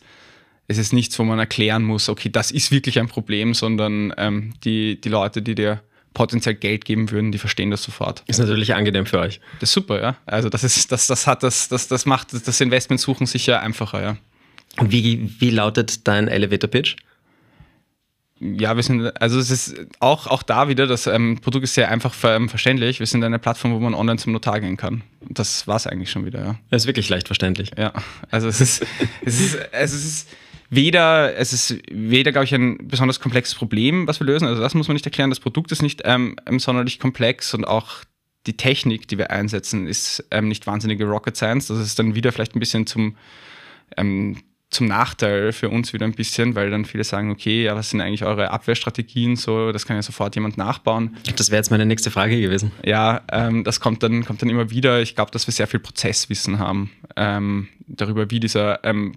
es ist nichts, wo man erklären muss, okay, das ist wirklich ein Problem, sondern ähm, die, die Leute, die dir potenziell Geld geben würden, die verstehen das sofort. Ist natürlich angenehm für euch. Das ist super, ja. Also das ist, das, das hat das, das, das macht das Investmentsuchen sicher einfacher, ja. Und wie, wie lautet dein Elevator Pitch? Ja, wir sind, also es ist auch, auch da wieder, das ähm, Produkt ist sehr einfach ver, ähm, verständlich. Wir sind eine Plattform, wo man online zum Notar gehen kann. Das war es eigentlich schon wieder, ja. Das ist wirklich leicht verständlich. Ja, also es ist, es ist, es ist weder, es ist weder, glaube ich, ein besonders komplexes Problem, was wir lösen. Also das muss man nicht erklären. Das Produkt ist nicht ähm, ähm, sonderlich komplex und auch die Technik, die wir einsetzen, ist ähm, nicht wahnsinnige Rocket Science. Das ist dann wieder vielleicht ein bisschen zum, ähm, zum Nachteil für uns wieder ein bisschen, weil dann viele sagen, okay, ja, was sind eigentlich eure Abwehrstrategien? So, das kann ja sofort jemand nachbauen. Das wäre jetzt meine nächste Frage gewesen. Ja, ähm, das kommt dann, kommt dann immer wieder. Ich glaube, dass wir sehr viel Prozesswissen haben ähm, darüber, wie dieser ähm,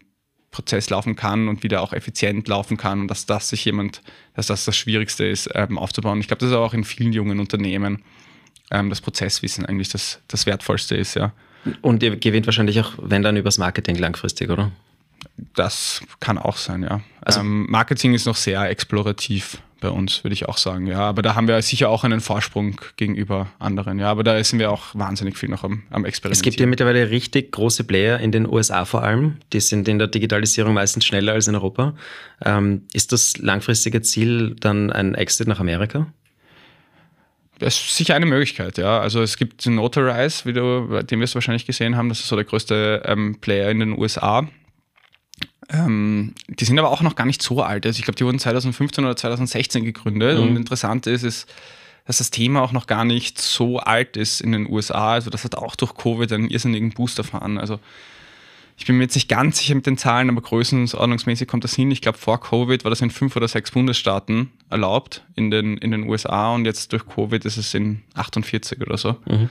Prozess laufen kann und wieder auch effizient laufen kann und dass das sich jemand, dass das das Schwierigste ist, ähm, aufzubauen. Ich glaube, das ist auch in vielen jungen Unternehmen ähm, das Prozesswissen eigentlich das, das Wertvollste ist, ja. Und ihr gewinnt wahrscheinlich auch, wenn dann übers Marketing langfristig, oder? Das kann auch sein, ja. Also, ähm, Marketing ist noch sehr explorativ bei uns, würde ich auch sagen. Ja, aber da haben wir sicher auch einen Vorsprung gegenüber anderen. Ja, aber da sind wir auch wahnsinnig viel noch am, am Experimentieren. Es gibt ja mittlerweile richtig große Player in den USA vor allem. Die sind in der Digitalisierung meistens schneller als in Europa. Ähm, ist das langfristige Ziel dann ein Exit nach Amerika? Das ist sicher eine Möglichkeit, ja. Also es gibt Notarize, wie du, den wir es wahrscheinlich gesehen haben, das ist so der größte ähm, Player in den USA. Ähm, die sind aber auch noch gar nicht so alt. Also ich glaube, die wurden 2015 oder 2016 gegründet. Mhm. Und interessant ist, ist, dass das Thema auch noch gar nicht so alt ist in den USA. Also das hat auch durch Covid einen irrsinnigen Boost erfahren. Also ich bin mir jetzt nicht ganz sicher mit den Zahlen, aber größenordnungsmäßig kommt das hin. Ich glaube, vor Covid war das in fünf oder sechs Bundesstaaten erlaubt in den, in den USA und jetzt durch Covid ist es in 48 oder so. Mhm.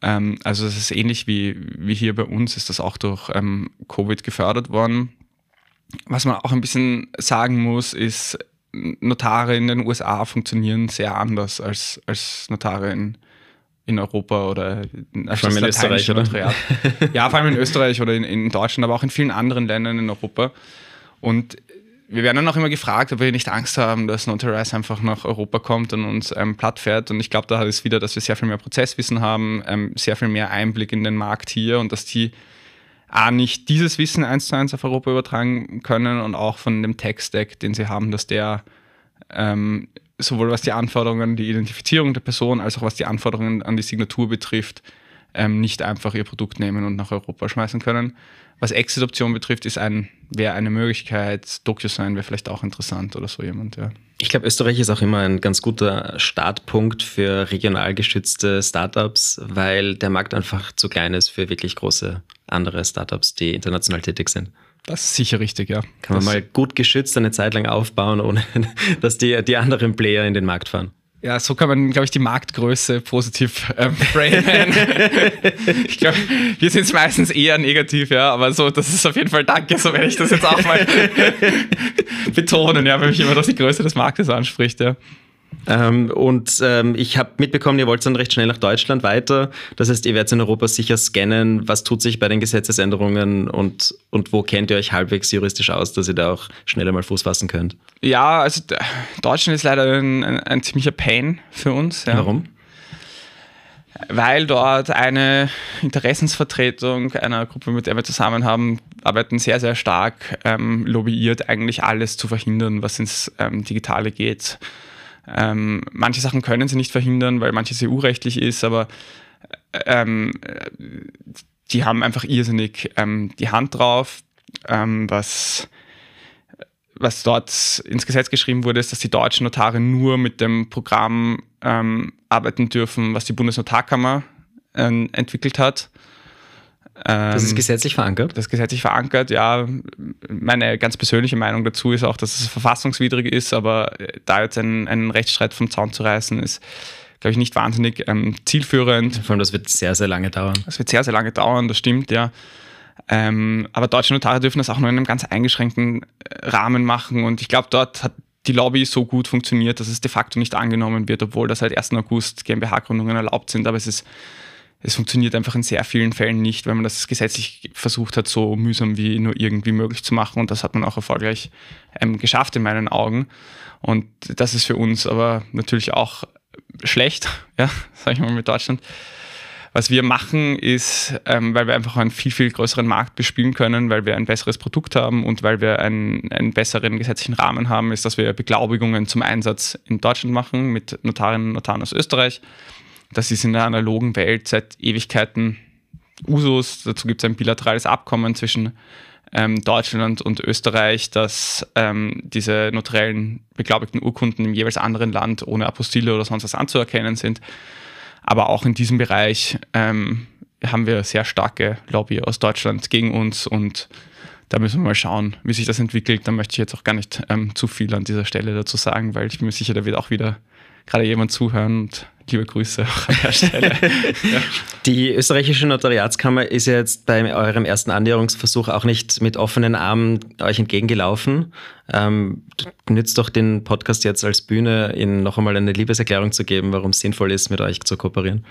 Ähm, also es ist ähnlich wie, wie hier bei uns, ist das auch durch ähm, Covid gefördert worden. Was man auch ein bisschen sagen muss, ist, Notare in den USA funktionieren sehr anders als, als Notare in, in Europa oder als vor allem in Österreich, oder? ja, vor allem in Österreich oder in, in Deutschland, aber auch in vielen anderen Ländern in Europa. Und wir werden dann auch immer gefragt, ob wir nicht Angst haben, dass Notarize einfach nach Europa kommt und uns ähm, platt fährt. Und ich glaube, da ist wieder, dass wir sehr viel mehr Prozesswissen haben, ähm, sehr viel mehr Einblick in den Markt hier und dass die A, nicht dieses Wissen eins zu eins auf Europa übertragen können und auch von dem Tech-Stack, den sie haben, dass der ähm, sowohl was die Anforderungen an die Identifizierung der Person als auch was die Anforderungen an die Signatur betrifft, ähm, nicht einfach ihr Produkt nehmen und nach Europa schmeißen können. Was Exit-Option betrifft, ist ein, wäre eine Möglichkeit. DocuSign wäre vielleicht auch interessant oder so jemand, ja. Ich glaube, Österreich ist auch immer ein ganz guter Startpunkt für regional geschützte Startups, weil der Markt einfach zu klein ist für wirklich große andere Startups, die international tätig sind. Das ist sicher richtig, ja. Kann man mal gut geschützt eine Zeit lang aufbauen, ohne dass die, die anderen Player in den Markt fahren. Ja, so kann man, glaube ich, die Marktgröße positiv ähm, framen. ich glaube, wir sind es meistens eher negativ, ja, aber so, das ist auf jeden Fall Danke, so werde ich das jetzt auch mal betonen, ja, wenn mich immer das die Größe des Marktes anspricht, ja. Ähm, und ähm, ich habe mitbekommen, ihr wollt dann recht schnell nach Deutschland weiter. Das heißt, ihr werdet in Europa sicher scannen, was tut sich bei den Gesetzesänderungen und, und wo kennt ihr euch halbwegs juristisch aus, dass ihr da auch schneller mal Fuß fassen könnt? Ja, also Deutschland ist leider ein, ein, ein ziemlicher Pain für uns. Ja. Warum? Weil dort eine Interessensvertretung einer Gruppe, mit der wir zusammen haben, arbeiten sehr, sehr stark ähm, lobbyiert, eigentlich alles zu verhindern, was ins ähm, Digitale geht. Ähm, manche Sachen können sie nicht verhindern, weil manches EU-rechtlich ist, aber ähm, die haben einfach irrsinnig ähm, die Hand drauf. Ähm, was, was dort ins Gesetz geschrieben wurde, ist, dass die deutschen Notare nur mit dem Programm ähm, arbeiten dürfen, was die Bundesnotarkammer äh, entwickelt hat. Das ist ähm, gesetzlich verankert? Das ist gesetzlich verankert, ja. Meine ganz persönliche Meinung dazu ist auch, dass es verfassungswidrig ist, aber da jetzt einen, einen Rechtsstreit vom Zaun zu reißen, ist, glaube ich, nicht wahnsinnig ähm, zielführend. Vor allem, das wird sehr, sehr lange dauern. Das wird sehr, sehr lange dauern, das stimmt, ja. Ähm, aber deutsche Notare dürfen das auch nur in einem ganz eingeschränkten äh, Rahmen machen und ich glaube, dort hat die Lobby so gut funktioniert, dass es de facto nicht angenommen wird, obwohl das seit 1. August GmbH-Gründungen erlaubt sind, aber es ist es funktioniert einfach in sehr vielen Fällen nicht, weil man das gesetzlich versucht hat, so mühsam wie nur irgendwie möglich zu machen. Und das hat man auch erfolgreich ähm, geschafft in meinen Augen. Und das ist für uns aber natürlich auch schlecht, ja, sag ich mal mit Deutschland. Was wir machen ist, ähm, weil wir einfach einen viel, viel größeren Markt bespielen können, weil wir ein besseres Produkt haben und weil wir einen, einen besseren gesetzlichen Rahmen haben, ist, dass wir Beglaubigungen zum Einsatz in Deutschland machen mit Notarinnen und Notaren aus Österreich das ist in der analogen Welt seit Ewigkeiten Usus. Dazu gibt es ein bilaterales Abkommen zwischen ähm, Deutschland und Österreich, dass ähm, diese notariellen beglaubigten Urkunden im jeweils anderen Land ohne Apostille oder sonst was anzuerkennen sind. Aber auch in diesem Bereich ähm, haben wir sehr starke Lobby aus Deutschland gegen uns und da müssen wir mal schauen, wie sich das entwickelt. Da möchte ich jetzt auch gar nicht ähm, zu viel an dieser Stelle dazu sagen, weil ich bin mir sicher, da wird auch wieder gerade jemand zuhören und liebe Grüße auch an der Stelle. ja. Die österreichische Notariatskammer ist jetzt bei eurem ersten Annäherungsversuch auch nicht mit offenen Armen euch entgegengelaufen. Ähm, nützt doch den Podcast jetzt als Bühne, Ihnen noch einmal eine Liebeserklärung zu geben, warum es sinnvoll ist, mit euch zu kooperieren.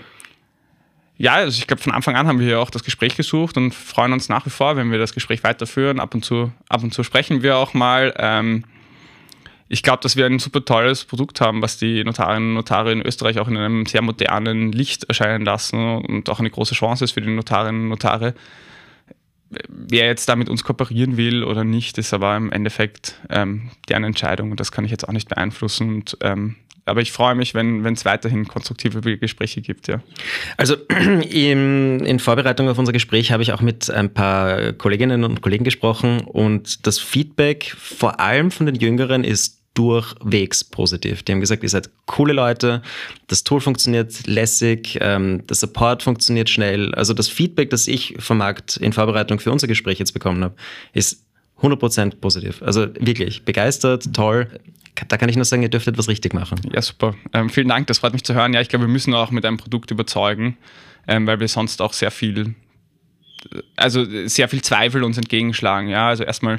Ja, also ich glaube, von Anfang an haben wir ja auch das Gespräch gesucht und freuen uns nach wie vor, wenn wir das Gespräch weiterführen. Ab und zu, ab und zu sprechen wir auch mal. Ähm, ich glaube, dass wir ein super tolles Produkt haben, was die Notarinnen und Notare in Österreich auch in einem sehr modernen Licht erscheinen lassen und auch eine große Chance ist für die Notarinnen und Notare. Wer jetzt da mit uns kooperieren will oder nicht, ist aber im Endeffekt ähm, deren Entscheidung und das kann ich jetzt auch nicht beeinflussen. Und, ähm, aber ich freue mich, wenn es weiterhin konstruktive Gespräche gibt. Ja. Also in, in Vorbereitung auf unser Gespräch habe ich auch mit ein paar Kolleginnen und Kollegen gesprochen und das Feedback vor allem von den Jüngeren ist durchwegs positiv. Die haben gesagt, ihr seid coole Leute, das Tool funktioniert lässig, ähm, der Support funktioniert schnell. Also das Feedback, das ich vom Markt in Vorbereitung für unser Gespräch jetzt bekommen habe, ist 100% positiv. Also wirklich begeistert, toll. Da kann ich nur sagen, ihr dürftet was richtig machen. Ja, super. Ähm, vielen Dank, das freut mich zu hören. Ja, ich glaube, wir müssen auch mit einem Produkt überzeugen, ähm, weil wir sonst auch sehr viel, also sehr viel Zweifel uns entgegenschlagen. Ja, also erstmal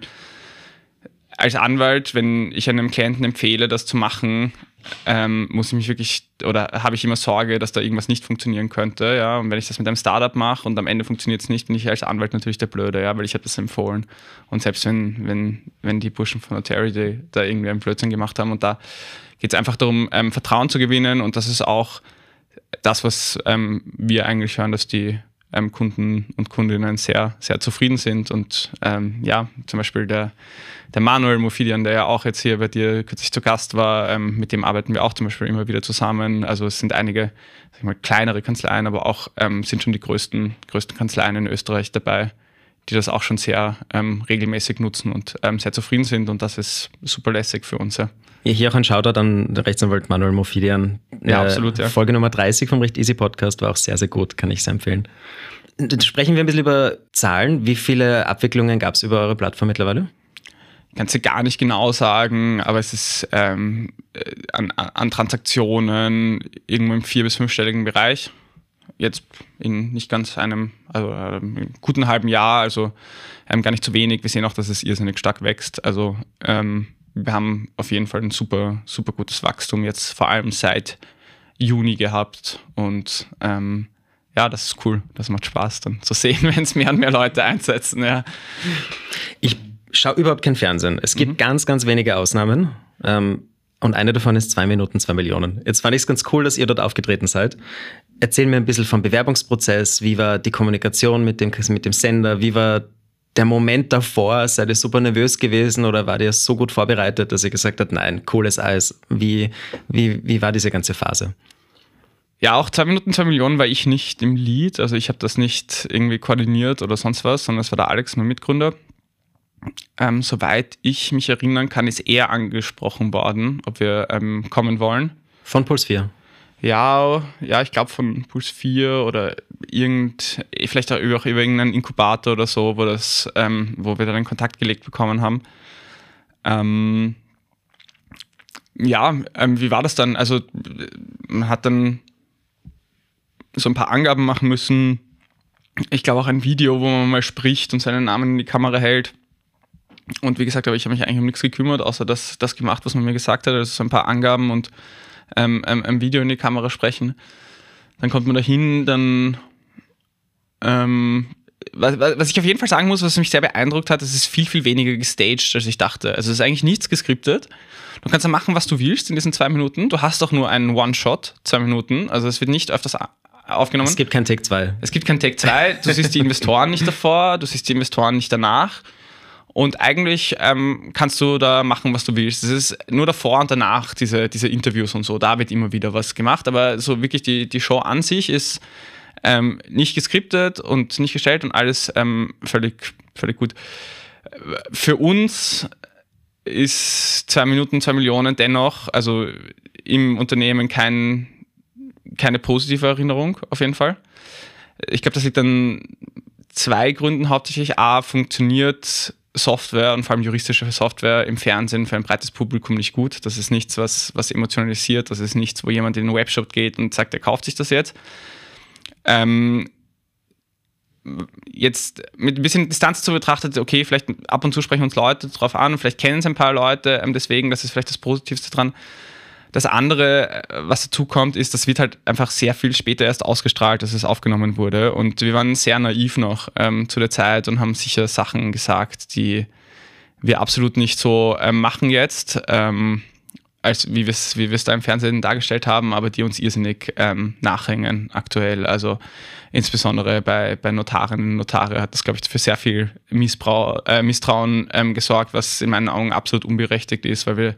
als Anwalt, wenn ich einem Klienten empfehle, das zu machen, ähm, muss ich mich wirklich oder habe ich immer Sorge, dass da irgendwas nicht funktionieren könnte. Ja? Und wenn ich das mit einem Startup mache und am Ende funktioniert es nicht, bin ich als Anwalt natürlich der Blöde, ja, weil ich habe das empfohlen. Und selbst wenn, wenn, wenn die Burschen von Authority da irgendwie einen Blödsinn gemacht haben und da geht es einfach darum, ähm, Vertrauen zu gewinnen und das ist auch das, was ähm, wir eigentlich hören, dass die ähm, Kunden und Kundinnen sehr, sehr zufrieden sind. Und ähm, ja, zum Beispiel der, der Manuel Mofidian, der ja auch jetzt hier bei dir kürzlich zu Gast war, ähm, mit dem arbeiten wir auch zum Beispiel immer wieder zusammen. Also es sind einige mal, kleinere Kanzleien, aber auch ähm, sind schon die größten, größten Kanzleien in Österreich dabei, die das auch schon sehr ähm, regelmäßig nutzen und ähm, sehr zufrieden sind. Und das ist super lässig für uns. Ja. Hier auch ein Shoutout an den Rechtsanwalt Manuel Mofidian. Ja, äh, absolut. Ja. Folge Nummer 30 vom Recht Easy Podcast war auch sehr, sehr gut, kann ich sehr empfehlen. Dann sprechen wir ein bisschen über Zahlen. Wie viele Abwicklungen gab es über eure Plattform mittlerweile? Kannst du gar nicht genau sagen, aber es ist ähm, äh, an, an, Transaktionen irgendwo im vier- bis fünfstelligen Bereich. Jetzt in nicht ganz einem, also ähm, guten halben Jahr, also ähm, gar nicht zu wenig. Wir sehen auch, dass es irrsinnig stark wächst. Also ähm, wir haben auf jeden Fall ein super, super gutes Wachstum jetzt, vor allem seit Juni gehabt. Und ähm, ja, das ist cool. Das macht Spaß dann zu sehen, wenn es mehr und mehr Leute einsetzen. Ja. Ich schaue überhaupt kein Fernsehen. Es gibt mhm. ganz, ganz wenige Ausnahmen. Ähm, und eine davon ist zwei Minuten, zwei Millionen. Jetzt fand ich es ganz cool, dass ihr dort aufgetreten seid. Erzähl mir ein bisschen vom Bewerbungsprozess. Wie war die Kommunikation mit dem, mit dem Sender? Wie war der Moment davor? Seid ihr super nervös gewesen oder war ihr so gut vorbereitet, dass ihr gesagt habt, nein, cooles Eis? Wie, wie, wie war diese ganze Phase? Ja, auch zwei Minuten, zwei Millionen war ich nicht im Lead. Also ich habe das nicht irgendwie koordiniert oder sonst was, sondern es war der Alex, mein Mitgründer. Ähm, soweit ich mich erinnern kann, ist er angesprochen worden, ob wir ähm, kommen wollen. Von Puls 4? Ja, ja, ich glaube von Puls 4 oder irgend, vielleicht auch über, auch über irgendeinen Inkubator oder so, wo, das, ähm, wo wir dann in Kontakt gelegt bekommen haben. Ähm, ja, ähm, wie war das dann? Also man hat dann so ein paar Angaben machen müssen. Ich glaube auch ein Video, wo man mal spricht und seinen Namen in die Kamera hält. Und wie gesagt, aber ich habe mich eigentlich um nichts gekümmert, außer das, das gemacht, was man mir gesagt hat. Also so ein paar Angaben und ähm, ähm, ein Video in die Kamera sprechen. Dann kommt man da hin, dann ähm, was, was, ich auf jeden Fall sagen muss, was mich sehr beeindruckt hat, es ist viel, viel weniger gestaged, als ich dachte. Also es ist eigentlich nichts geskriptet. Du kannst ja machen, was du willst in diesen zwei Minuten. Du hast doch nur einen One-Shot, zwei Minuten. Also es wird nicht öfters aufgenommen. Es gibt kein Take 2. Es gibt kein Take 2. Du siehst die Investoren nicht davor, du siehst die Investoren nicht danach. Und eigentlich ähm, kannst du da machen, was du willst. Es ist nur davor und danach, diese, diese Interviews und so. Da wird immer wieder was gemacht. Aber so wirklich die, die Show an sich ist ähm, nicht geskriptet und nicht gestellt und alles ähm, völlig, völlig gut. Für uns ist zwei Minuten, zwei Millionen dennoch, also im Unternehmen kein, keine positive Erinnerung auf jeden Fall. Ich glaube, das liegt an zwei Gründen hauptsächlich. A, funktioniert Software und vor allem juristische Software im Fernsehen für ein breites Publikum nicht gut. Das ist nichts, was, was emotionalisiert. Das ist nichts, wo jemand in den Webshop geht und sagt, er kauft sich das jetzt. Ähm, jetzt mit ein bisschen Distanz zu betrachtet, okay, vielleicht ab und zu sprechen uns Leute drauf an, vielleicht kennen es ein paar Leute, ähm, deswegen, das ist vielleicht das Positivste dran. Das andere, äh, was dazu kommt, ist, das wird halt einfach sehr viel später erst ausgestrahlt, dass es aufgenommen wurde. Und wir waren sehr naiv noch ähm, zu der Zeit und haben sicher Sachen gesagt, die wir absolut nicht so ähm, machen jetzt, ähm, als wie wir es wie da im Fernsehen dargestellt haben, aber die uns irrsinnig ähm, nachhängen aktuell. Also insbesondere bei, bei Notarinnen und Notare hat das, glaube ich, für sehr viel Missbrauch, äh, Misstrauen ähm, gesorgt, was in meinen Augen absolut unberechtigt ist, weil wir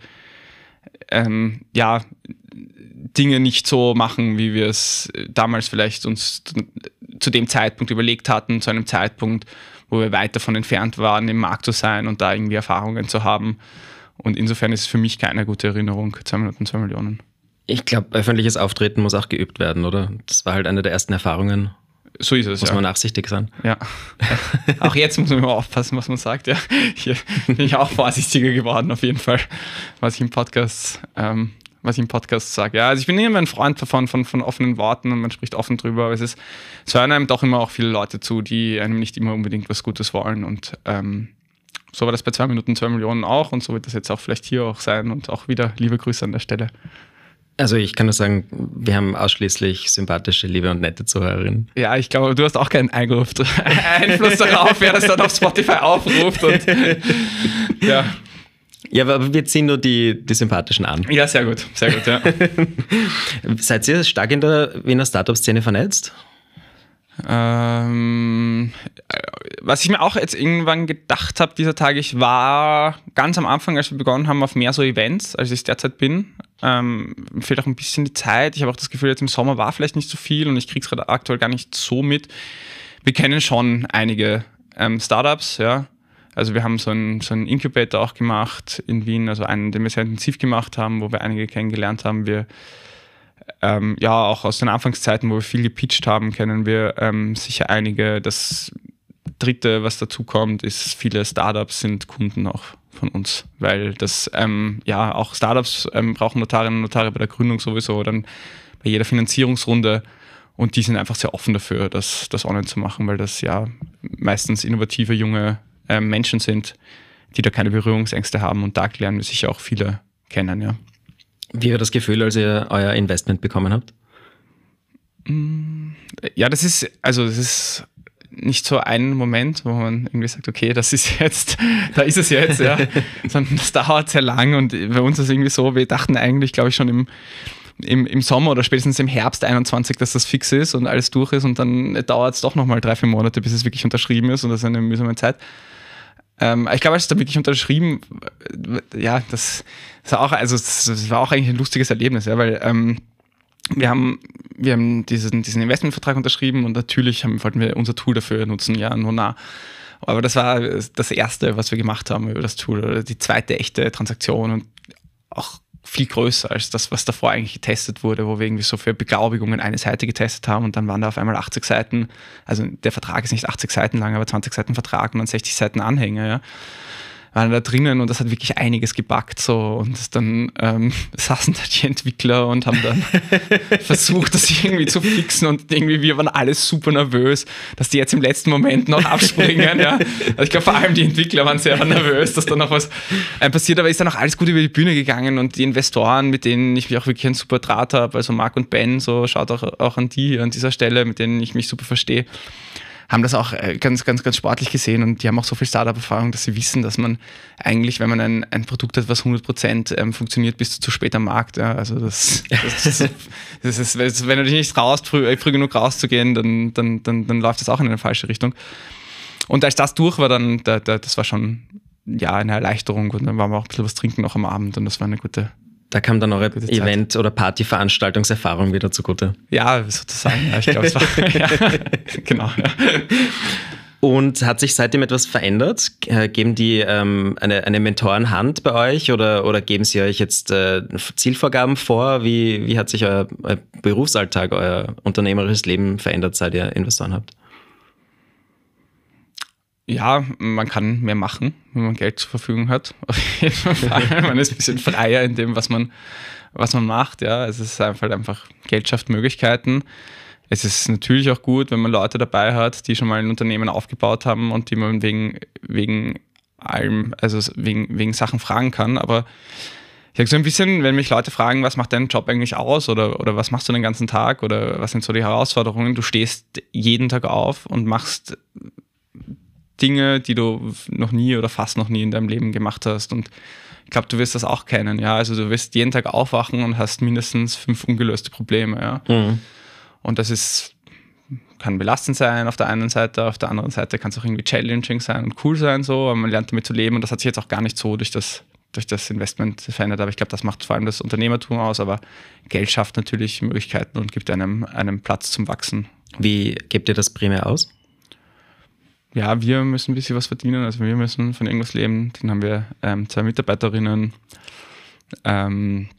ähm, ja, Dinge nicht so machen, wie wir es damals vielleicht uns zu dem Zeitpunkt überlegt hatten, zu einem Zeitpunkt, wo wir weit davon entfernt waren, im Markt zu sein und da irgendwie Erfahrungen zu haben. Und insofern ist es für mich keine gute Erinnerung, zwei Minuten, zwei Millionen. Ich glaube, öffentliches Auftreten muss auch geübt werden, oder? Das war halt eine der ersten Erfahrungen. So ist es. Muss ja. man nachsichtig sein. Ja. auch jetzt muss man immer aufpassen, was man sagt. Ja. Hier bin ich auch vorsichtiger geworden, auf jeden Fall, was ich im Podcast, ähm, was ich im Podcast sage. Ja, also ich bin immer ein Freund davon, von, von offenen Worten und man spricht offen drüber, aber es ist, es hören einem doch immer auch viele Leute zu, die einem nicht immer unbedingt was Gutes wollen. Und ähm, so war das bei zwei Minuten, zwei Millionen auch und so wird das jetzt auch vielleicht hier auch sein und auch wieder liebe Grüße an der Stelle. Also ich kann nur sagen, wir haben ausschließlich sympathische, liebe und nette Zuhörerinnen. Ja, ich glaube, du hast auch keinen Einfluss darauf, wer das dann auf Spotify aufruft. Und, ja. Ja, aber wir ziehen nur die, die sympathischen an. Ja, sehr gut, sehr gut, ja. Seid ihr stark in der Wiener Startup-Szene vernetzt? Ähm, was ich mir auch jetzt irgendwann gedacht habe dieser Tage, ich war ganz am Anfang, als wir begonnen haben, auf mehr so Events, als ich derzeit bin. Ähm, fehlt auch ein bisschen die Zeit. Ich habe auch das Gefühl, jetzt im Sommer war vielleicht nicht so viel und ich kriege es gerade aktuell gar nicht so mit. Wir kennen schon einige ähm, Startups, ja. Also wir haben so einen, so Incubator auch gemacht in Wien, also einen, den wir sehr intensiv gemacht haben, wo wir einige kennengelernt haben. Wir ähm, ja, auch aus den Anfangszeiten, wo wir viel gepitcht haben, kennen wir ähm, sicher einige. Das dritte, was dazu kommt, ist, viele Startups sind Kunden auch von uns, weil das, ähm, ja, auch Startups ähm, brauchen Notarinnen und Notare bei der Gründung sowieso, dann bei jeder Finanzierungsrunde und die sind einfach sehr offen dafür, das, das online zu machen, weil das ja meistens innovative junge äh, Menschen sind, die da keine Berührungsängste haben und da lernen wir sicher auch viele kennen, ja. Wie war das Gefühl, als ihr euer Investment bekommen habt? Ja, das ist, also das ist nicht so ein Moment, wo man irgendwie sagt, okay, das ist jetzt, da ist es jetzt, ja, sondern das dauert sehr lang und bei uns ist es irgendwie so, wir dachten eigentlich, glaube ich, schon im, im, im Sommer oder spätestens im Herbst 21, dass das fix ist und alles durch ist und dann dauert es doch nochmal drei, vier Monate, bis es wirklich unterschrieben ist und das ist eine mühsame Zeit. Ähm, ich glaube, als es da wirklich unterschrieben, ja, das, das, war auch, also das war auch eigentlich ein lustiges Erlebnis, ja, weil ähm, wir haben, wir haben diesen, diesen Investmentvertrag unterschrieben und natürlich haben, wollten wir unser Tool dafür nutzen, ja, Nona. Aber das war das erste, was wir gemacht haben über das Tool, oder die zweite echte Transaktion und auch viel größer als das, was davor eigentlich getestet wurde, wo wir irgendwie so für Beglaubigungen eine Seite getestet haben und dann waren da auf einmal 80 Seiten, also der Vertrag ist nicht 80 Seiten lang, aber 20 Seiten Vertrag und dann 60 Seiten Anhänger, ja waren da drinnen und das hat wirklich einiges gebackt so und dann ähm, saßen da die Entwickler und haben dann versucht, das irgendwie zu fixen und irgendwie wir waren alles super nervös, dass die jetzt im letzten Moment noch abspringen. ja. Also ich glaube vor allem die Entwickler waren sehr nervös, dass da noch was äh, passiert, aber ist dann auch alles gut über die Bühne gegangen und die Investoren, mit denen ich mich auch wirklich einen super Draht habe, also Marc und Ben, so schaut auch, auch an die an dieser Stelle, mit denen ich mich super verstehe haben das auch äh, ganz, ganz, ganz sportlich gesehen und die haben auch so viel Startup-Erfahrung, dass sie wissen, dass man eigentlich, wenn man ein, ein Produkt hat, was 100 Prozent ähm, funktioniert, bist du zu spät am Markt. Ja. Also das, das, das, das ist, wenn du dich nicht traust, früh, äh, früh genug rauszugehen, dann, dann, dann, dann läuft das auch in eine falsche Richtung. Und als das durch war, dann, da, da, das war schon ja, eine Erleichterung und dann waren wir auch ein bisschen was trinken noch am Abend und das war eine gute, da kam dann eure Event- oder Partyveranstaltungserfahrung wieder zugute. Ja, sozusagen. Ja, ich glaube, es war. ja, genau. Ja. Und hat sich seitdem etwas verändert? Äh, geben die ähm, eine, eine Mentorenhand bei euch oder, oder geben sie euch jetzt äh, Zielvorgaben vor? Wie, wie hat sich euer, euer Berufsalltag, euer unternehmerisches Leben verändert, seit ihr Investoren habt? Ja, man kann mehr machen, wenn man Geld zur Verfügung hat. Man ist ein bisschen freier in dem, was man, was man macht. Ja, es ist einfach, einfach Geld schafft Möglichkeiten. Es ist natürlich auch gut, wenn man Leute dabei hat, die schon mal ein Unternehmen aufgebaut haben und die man wegen, wegen allem, also wegen, wegen Sachen fragen kann. Aber ich sage so ein bisschen, wenn mich Leute fragen, was macht dein Job eigentlich aus oder, oder was machst du den ganzen Tag oder was sind so die Herausforderungen, du stehst jeden Tag auf und machst Dinge, die du noch nie oder fast noch nie in deinem Leben gemacht hast. Und ich glaube, du wirst das auch kennen. Ja, also du wirst jeden Tag aufwachen und hast mindestens fünf ungelöste Probleme. Ja, mhm. und das ist kann belastend sein auf der einen Seite, auf der anderen Seite kann es auch irgendwie challenging sein und cool sein so, aber man lernt damit zu leben und das hat sich jetzt auch gar nicht so durch das durch das Investment verändert, aber ich glaube, das macht vor allem das Unternehmertum aus, aber Geld schafft natürlich Möglichkeiten und gibt einem, einem Platz zum Wachsen. Wie gebt ihr das primär aus? Ja, wir müssen ein bisschen was verdienen, also wir müssen von irgendwas leben. Dann haben wir ähm, zwei Mitarbeiterinnen, ähm,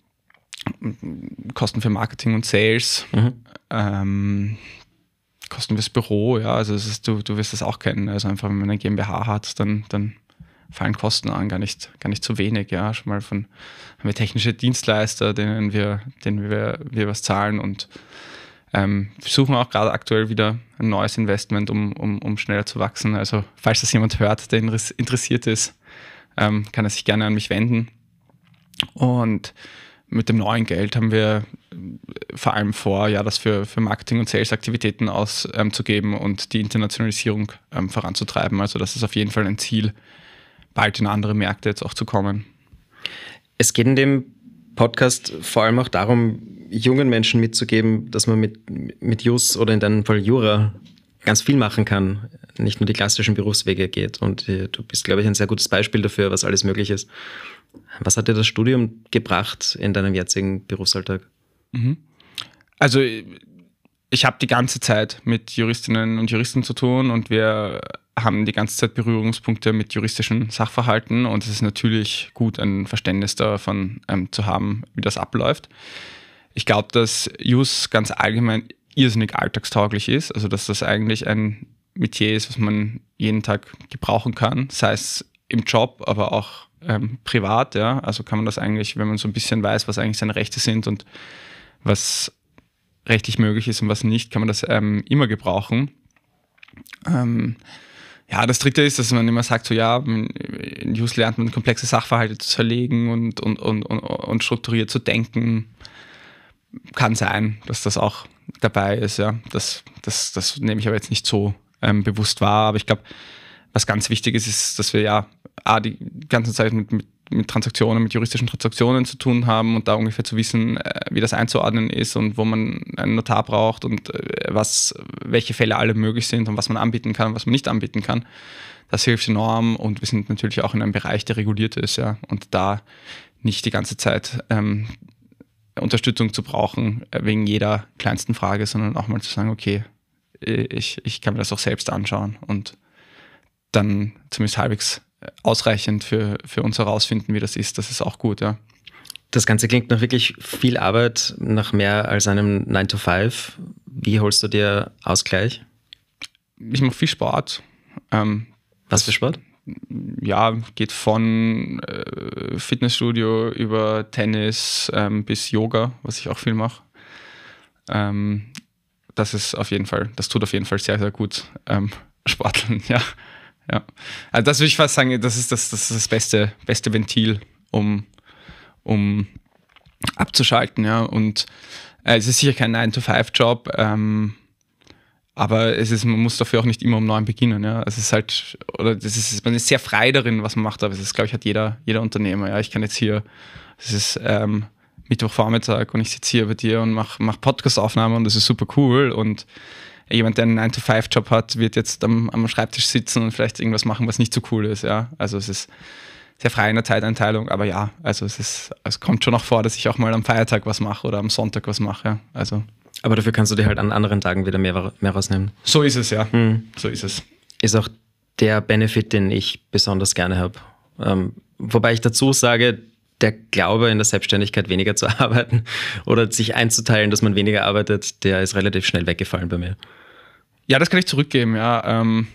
Kosten für Marketing und Sales, mhm. ähm, Kosten fürs Büro, ja, also ist, du, du wirst das auch kennen. Also einfach, wenn man eine GmbH hat, dann, dann fallen Kosten an, gar nicht, gar nicht so wenig, ja. Schon mal von haben wir technische Dienstleister, denen wir, denen wir, wir was zahlen und ähm, wir suchen auch gerade aktuell wieder ein neues Investment, um, um, um schneller zu wachsen. Also falls das jemand hört, der interessiert ist, ähm, kann er sich gerne an mich wenden. Und mit dem neuen Geld haben wir äh, vor allem vor, ja, das für, für Marketing- und Sales-Aktivitäten auszugeben ähm, und die Internationalisierung ähm, voranzutreiben. Also das ist auf jeden Fall ein Ziel, bald in andere Märkte jetzt auch zu kommen. Es geht in dem Podcast vor allem auch darum, jungen Menschen mitzugeben, dass man mit, mit Jus oder in deinem Fall Jura ganz viel machen kann, nicht nur die klassischen Berufswege geht. Und äh, du bist, glaube ich, ein sehr gutes Beispiel dafür, was alles möglich ist. Was hat dir das Studium gebracht in deinem jetzigen Berufsalltag? Mhm. Also ich habe die ganze Zeit mit Juristinnen und Juristen zu tun und wir haben die ganze Zeit Berührungspunkte mit juristischen Sachverhalten und es ist natürlich gut, ein Verständnis davon ähm, zu haben, wie das abläuft. Ich glaube, dass Jus ganz allgemein irrsinnig alltagstauglich ist, also dass das eigentlich ein Metier ist, was man jeden Tag gebrauchen kann, sei es im Job, aber auch ähm, privat, ja. Also kann man das eigentlich, wenn man so ein bisschen weiß, was eigentlich seine Rechte sind und was rechtlich möglich ist und was nicht, kann man das ähm, immer gebrauchen. Ähm, ja, das dritte ist, dass man immer sagt, so ja, in Jus lernt man komplexe Sachverhalte zu zerlegen und, und, und, und, und strukturiert zu denken. Kann sein, dass das auch dabei ist, ja. Das, das, das nehme ich aber jetzt nicht so ähm, bewusst wahr. Aber ich glaube, was ganz wichtig ist, ist, dass wir ja A, die ganze Zeit mit, mit, mit, Transaktionen, mit juristischen Transaktionen zu tun haben und da ungefähr zu wissen, äh, wie das einzuordnen ist und wo man einen Notar braucht und äh, was, welche Fälle alle möglich sind und was man anbieten kann und was man nicht anbieten kann. Das hilft enorm und wir sind natürlich auch in einem Bereich, der reguliert ist, ja, und da nicht die ganze Zeit ähm, Unterstützung zu brauchen äh, wegen jeder kleinsten Frage, sondern auch mal zu sagen, okay, ich, ich kann mir das auch selbst anschauen und dann zumindest halbwegs ausreichend für, für uns herausfinden, wie das ist. Das ist auch gut, ja. Das Ganze klingt nach wirklich viel Arbeit, nach mehr als einem 9 to 5. Wie holst du dir Ausgleich? Ich mache viel Sport. Ähm, Was für Sport? Ja, geht von äh, Fitnessstudio über Tennis ähm, bis Yoga, was ich auch viel mache. Ähm, das ist auf jeden Fall, das tut auf jeden Fall sehr, sehr gut. Ähm, Sporteln, ja. Ja. Also das würde ich fast sagen, das ist das, das, ist das beste, beste Ventil, um, um abzuschalten, ja. Und äh, es ist sicher kein 9-to-5-Job, ähm, aber es ist, man muss dafür auch nicht immer um neun beginnen, ja. Es ist halt, oder das ist, man ist sehr frei darin, was man macht, aber ist, glaube ich, hat jeder, jeder Unternehmer, ja. Ich kann jetzt hier, es ist ähm, Mittwochvormittag und ich sitze hier bei dir und mache mach Podcast-Aufnahmen und das ist super cool und jemand, der einen 9-to-5-Job hat, wird jetzt am, am Schreibtisch sitzen und vielleicht irgendwas machen, was nicht so cool ist. Ja? Also es ist sehr frei in der Zeiteinteilung, aber ja, also es ist, es kommt schon auch vor, dass ich auch mal am Feiertag was mache oder am Sonntag was mache. Ja? Also aber dafür kannst du dir halt an anderen Tagen wieder mehr, mehr rausnehmen. So ist es, ja. Hm. So ist es. Ist auch der Benefit, den ich besonders gerne habe. Ähm, wobei ich dazu sage, der Glaube in der Selbstständigkeit weniger zu arbeiten oder sich einzuteilen, dass man weniger arbeitet, der ist relativ schnell weggefallen bei mir. Ja, das kann ich zurückgeben, ja. Ähm,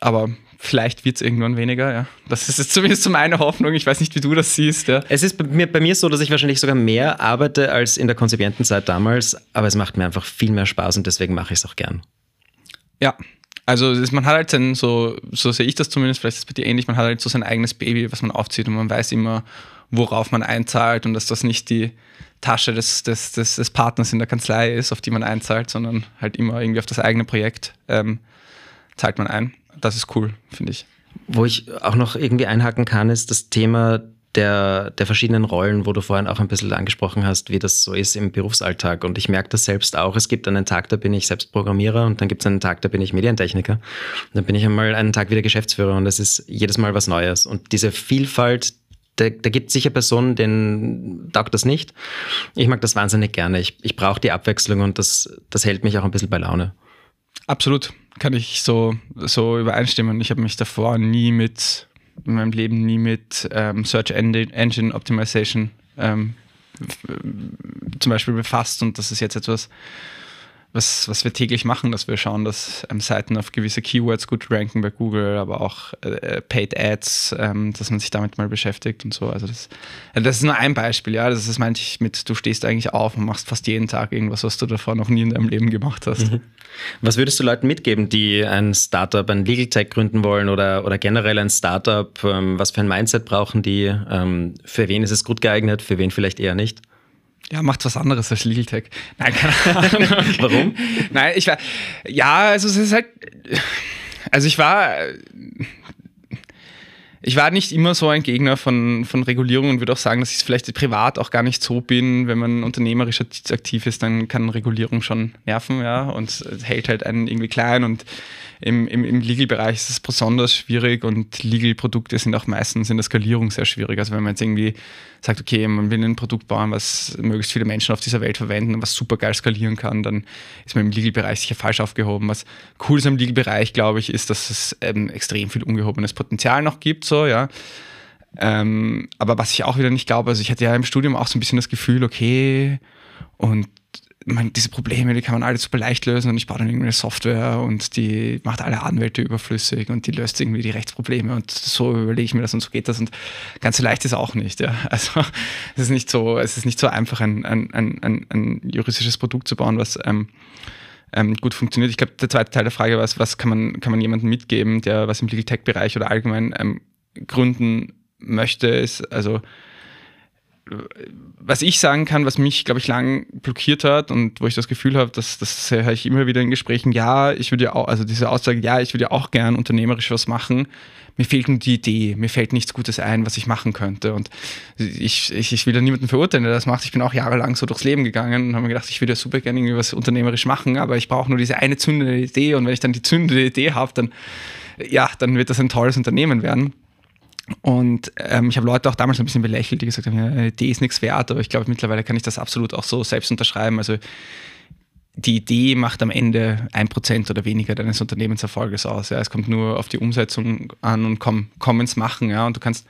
aber vielleicht wird es irgendwann weniger, ja. Das ist jetzt zumindest so meine Hoffnung. Ich weiß nicht, wie du das siehst, ja. Es ist bei mir, bei mir so, dass ich wahrscheinlich sogar mehr arbeite als in der konzipienten Zeit damals, aber es macht mir einfach viel mehr Spaß und deswegen mache ich es auch gern. Ja, also ist, man hat halt sein, so, so sehe ich das zumindest, vielleicht ist es bei dir ähnlich, man hat halt so sein eigenes Baby, was man aufzieht und man weiß immer, worauf man einzahlt und dass das nicht die Tasche des, des, des, des, Partners in der Kanzlei ist, auf die man einzahlt, sondern halt immer irgendwie auf das eigene Projekt ähm, zahlt man ein. Das ist cool, finde ich. Wo ich auch noch irgendwie einhaken kann, ist das Thema der, der verschiedenen Rollen, wo du vorhin auch ein bisschen angesprochen hast, wie das so ist im Berufsalltag. Und ich merke das selbst auch. Es gibt einen Tag, da bin ich selbst Programmierer und dann gibt es einen Tag, da bin ich Medientechniker. Und dann bin ich einmal einen Tag wieder Geschäftsführer und das ist jedes Mal was Neues. Und diese Vielfalt, da, da gibt es sicher Personen, denen taugt das nicht. Ich mag das wahnsinnig gerne. Ich, ich brauche die Abwechslung und das, das hält mich auch ein bisschen bei Laune. Absolut, kann ich so, so übereinstimmen. Ich habe mich davor nie mit, in meinem Leben nie mit ähm, Search Engine Optimization ähm, zum Beispiel befasst und das ist jetzt etwas, was, was wir täglich machen, dass wir schauen, dass ähm, Seiten auf gewisse Keywords gut ranken bei Google, aber auch äh, Paid Ads, ähm, dass man sich damit mal beschäftigt und so. Also das, also das ist nur ein Beispiel, ja. Das ist meinte ich mit, du stehst eigentlich auf und machst fast jeden Tag irgendwas, was du davor noch nie in deinem Leben gemacht hast. Mhm. Was würdest du Leuten mitgeben, die ein Startup, ein Legal Tech gründen wollen oder, oder generell ein Startup? Ähm, was für ein Mindset brauchen die? Ähm, für wen ist es gut geeignet, für wen vielleicht eher nicht? Ja, macht was anderes als Legal Tech. Nein, keine Ahnung. Warum? Nein, ich war, ja, also es ist halt, also ich war, ich war nicht immer so ein Gegner von, von Regulierung und würde auch sagen, dass ich es vielleicht privat auch gar nicht so bin. Wenn man unternehmerisch aktiv ist, dann kann Regulierung schon nerven, ja, und hält halt einen irgendwie klein und im, im, im Legal-Bereich ist es besonders schwierig und Legal-Produkte sind auch meistens in der Skalierung sehr schwierig. Also wenn man jetzt irgendwie sagt, okay, man will ein Produkt bauen, was möglichst viele Menschen auf dieser Welt verwenden und was super geil skalieren kann, dann ist man im Legal-Bereich sicher falsch aufgehoben. Was cool ist am Legal-Bereich, glaube ich, ist, dass es ähm, extrem viel ungehobenes Potenzial noch gibt, so, ja. Ähm, aber was ich auch wieder nicht glaube, also ich hatte ja im Studium auch so ein bisschen das Gefühl, okay, und man, diese Probleme, die kann man alle super leicht lösen und ich baue dann irgendwie eine Software und die macht alle Anwälte überflüssig und die löst irgendwie die Rechtsprobleme und so überlege ich mir das und so geht das und ganz so leicht ist auch nicht. Ja. Also es ist nicht so, es ist nicht so einfach, ein, ein, ein, ein juristisches Produkt zu bauen, was ähm, ähm, gut funktioniert. Ich glaube, der zweite Teil der Frage war, was kann man, kann man jemandem mitgeben, der was im Legal Tech-Bereich oder allgemein ähm, gründen möchte, ist also was ich sagen kann, was mich, glaube ich, lang blockiert hat und wo ich das Gefühl habe, dass das höre ich immer wieder in Gesprächen, ja, ich würde ja auch, also diese Aussage, ja, ich würde ja auch gern unternehmerisch was machen. Mir fehlt nur die Idee, mir fällt nichts Gutes ein, was ich machen könnte. Und ich, ich, ich will da niemanden verurteilen, der das macht. Ich bin auch jahrelang so durchs Leben gegangen und habe mir gedacht, ich würde ja super gerne irgendwie was unternehmerisch machen, aber ich brauche nur diese eine zündende Idee und wenn ich dann die zündende Idee habe, dann, ja, dann wird das ein tolles Unternehmen werden. Und ähm, ich habe Leute auch damals ein bisschen belächelt, die gesagt haben, ja, Idee ist nichts wert, aber ich glaube, mittlerweile kann ich das absolut auch so selbst unterschreiben. Also die Idee macht am Ende ein Prozent oder weniger deines Unternehmenserfolges aus. Ja. Es kommt nur auf die Umsetzung an und komm, komm ins Machen. Ja. Und du kannst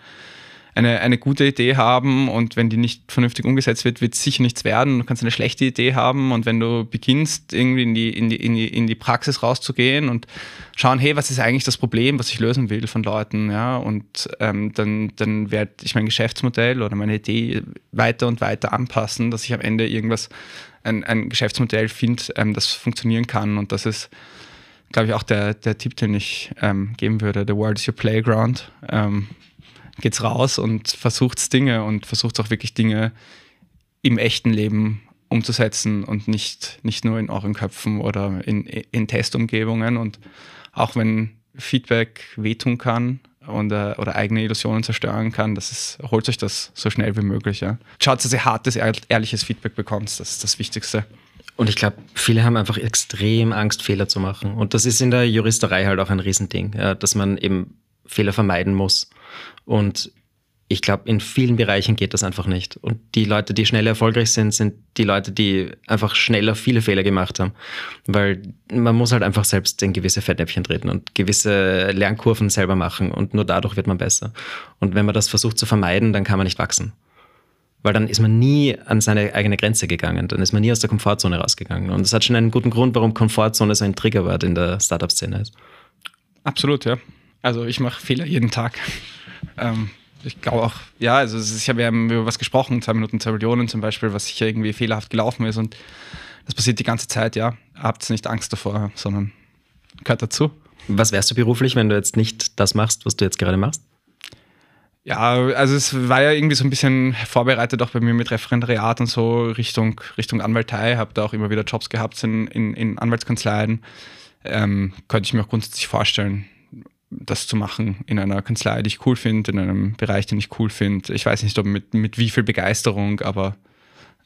eine, eine gute Idee haben und wenn die nicht vernünftig umgesetzt wird, wird sicher nichts werden. Du kannst eine schlechte Idee haben und wenn du beginnst, irgendwie in die, in die, in die, in die Praxis rauszugehen und schauen, hey, was ist eigentlich das Problem, was ich lösen will von Leuten, ja, und ähm, dann, dann werde ich mein Geschäftsmodell oder meine Idee weiter und weiter anpassen, dass ich am Ende irgendwas, ein, ein Geschäftsmodell finde, ähm, das funktionieren kann und das ist glaube ich, auch der, der Tipp, den ich ähm, geben würde. The world is your playground. Ähm, geht's raus und versucht Dinge und versucht auch wirklich Dinge im echten Leben umzusetzen und nicht, nicht nur in euren Köpfen oder in, in Testumgebungen. Und auch wenn Feedback wehtun kann und, äh, oder eigene Illusionen zerstören kann, das ist, holt euch das so schnell wie möglich. Ja. Schaut, dass ihr hartes, ehrliches Feedback bekommt, das ist das Wichtigste. Und ich glaube, viele haben einfach extrem Angst, Fehler zu machen. Und das ist in der Juristerei halt auch ein Riesending, dass man eben Fehler vermeiden muss. Und ich glaube, in vielen Bereichen geht das einfach nicht. Und die Leute, die schnell erfolgreich sind, sind die Leute, die einfach schneller viele Fehler gemacht haben. Weil man muss halt einfach selbst in gewisse Fettnäpfchen treten und gewisse Lernkurven selber machen. Und nur dadurch wird man besser. Und wenn man das versucht zu vermeiden, dann kann man nicht wachsen. Weil dann ist man nie an seine eigene Grenze gegangen. Dann ist man nie aus der Komfortzone rausgegangen. Und das hat schon einen guten Grund, warum Komfortzone so ein Triggerwort in der Startup-Szene ist. Absolut, ja. Also ich mache Fehler jeden Tag. Ähm, ich glaube auch, ja, also ich habe ja über was gesprochen, zwei Minuten, zwei Millionen zum Beispiel, was sicher irgendwie fehlerhaft gelaufen ist und das passiert die ganze Zeit, ja. Habt nicht Angst davor, sondern gehört dazu. Was wärst du beruflich, wenn du jetzt nicht das machst, was du jetzt gerade machst? Ja, also es war ja irgendwie so ein bisschen vorbereitet auch bei mir mit Referendariat und so Richtung, Richtung Anwaltei. Habe da auch immer wieder Jobs gehabt in, in, in Anwaltskanzleien. Ähm, könnte ich mir auch grundsätzlich vorstellen, das zu machen in einer Kanzlei, die ich cool finde, in einem Bereich, den ich cool finde. Ich weiß nicht, ob mit, mit wie viel Begeisterung, aber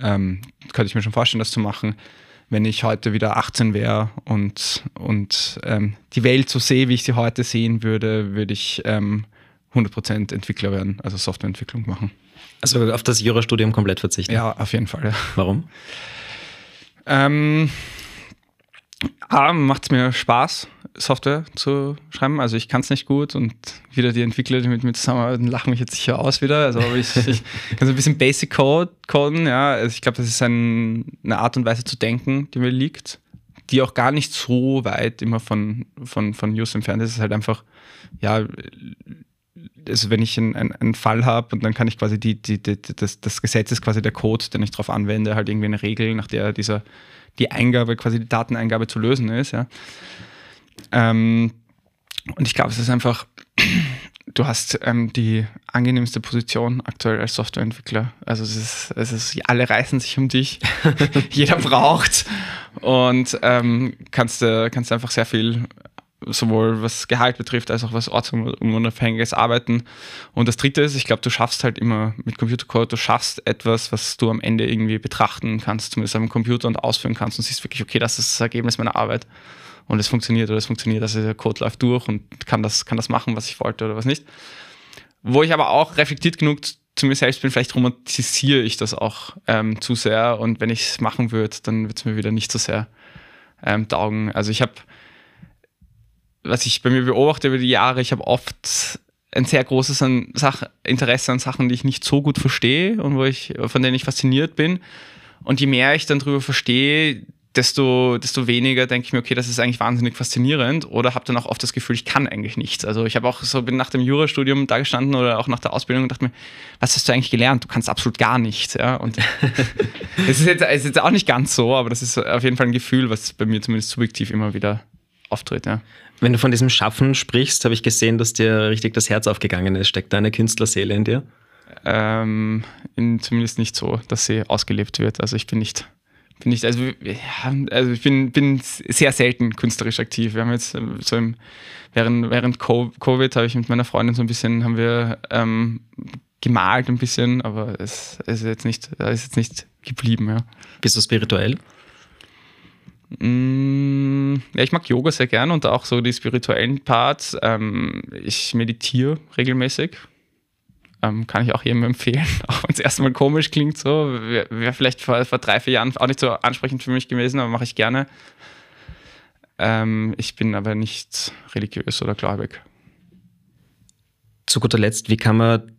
ähm, könnte ich mir schon vorstellen, das zu machen. Wenn ich heute wieder 18 wäre und, und ähm, die Welt so sehe, wie ich sie heute sehen würde, würde ich ähm, 100% Entwickler werden, also Softwareentwicklung machen. Also auf das Jurastudium komplett verzichten? Ja, auf jeden Fall. Ja. Warum? Ähm, A, macht es mir Spaß, Software zu schreiben. Also ich kann es nicht gut und wieder die Entwickler, die mit mir zusammenarbeiten, lachen mich jetzt sicher aus wieder. Also ich, ich kann so ein bisschen Basic Code coden, ja. Also ich glaube, das ist ein, eine Art und Weise zu denken, die mir liegt, die auch gar nicht so weit immer von, von, von Use entfernt ist. Es ist halt einfach, ja, also wenn ich einen, einen Fall habe und dann kann ich quasi die, die, die, das, das Gesetz ist quasi der Code, den ich darauf anwende, halt irgendwie eine Regel, nach der dieser die Eingabe, quasi die Dateneingabe zu lösen ist. Ja. Ähm, und ich glaube, es ist einfach, du hast ähm, die angenehmste Position aktuell als Softwareentwickler. Also es ist, es ist alle reißen sich um dich, jeder braucht und ähm, kannst, kannst einfach sehr viel sowohl was Gehalt betrifft, als auch was ortsunabhängiges Arbeiten. Und das dritte ist, ich glaube, du schaffst halt immer mit Computercode, du schaffst etwas, was du am Ende irgendwie betrachten kannst, zumindest am Computer und ausführen kannst und siehst wirklich, okay, das ist das Ergebnis meiner Arbeit. Und es funktioniert oder es funktioniert, also der Code läuft durch und kann das, kann das machen, was ich wollte oder was nicht. Wo ich aber auch reflektiert genug zu mir selbst bin, vielleicht romantisiere ich das auch ähm, zu sehr und wenn ich es machen würde, dann würde es mir wieder nicht so sehr ähm, taugen. Also ich habe was ich bei mir beobachte über die Jahre, ich habe oft ein sehr großes an Sach Interesse an Sachen, die ich nicht so gut verstehe und wo ich, von denen ich fasziniert bin. Und je mehr ich dann darüber verstehe, desto, desto weniger denke ich mir, okay, das ist eigentlich wahnsinnig faszinierend oder habe dann auch oft das Gefühl, ich kann eigentlich nichts. Also ich habe auch so, bin nach dem Jurastudium da gestanden oder auch nach der Ausbildung und dachte mir, was hast du eigentlich gelernt? Du kannst absolut gar nichts. Ja? Und es ist jetzt, ist jetzt auch nicht ganz so, aber das ist auf jeden Fall ein Gefühl, was bei mir zumindest subjektiv immer wieder auftritt. Ja. Wenn du von diesem Schaffen sprichst, habe ich gesehen, dass dir richtig das Herz aufgegangen ist. Steckt da eine Künstlerseele in dir? Ähm, in, zumindest nicht so, dass sie ausgelebt wird. Also ich bin nicht, bin nicht, also, ja, also ich bin, bin sehr selten künstlerisch aktiv. Wir haben jetzt äh, so im, während, während Covid habe ich mit meiner Freundin so ein bisschen, haben wir ähm, gemalt ein bisschen, aber es, es ist jetzt nicht, ist jetzt nicht geblieben. Ja. Bist du spirituell? Mm, ja, ich mag Yoga sehr gern und auch so die spirituellen Parts. Ähm, ich meditiere regelmäßig. Ähm, kann ich auch jedem empfehlen, auch wenn es erstmal komisch klingt. So wäre wär vielleicht vor, vor, drei, vier Jahren auch nicht so ansprechend für mich gewesen, aber mache ich gerne. Ähm, ich bin aber nicht religiös oder gläubig. Zu guter Letzt, wie kann man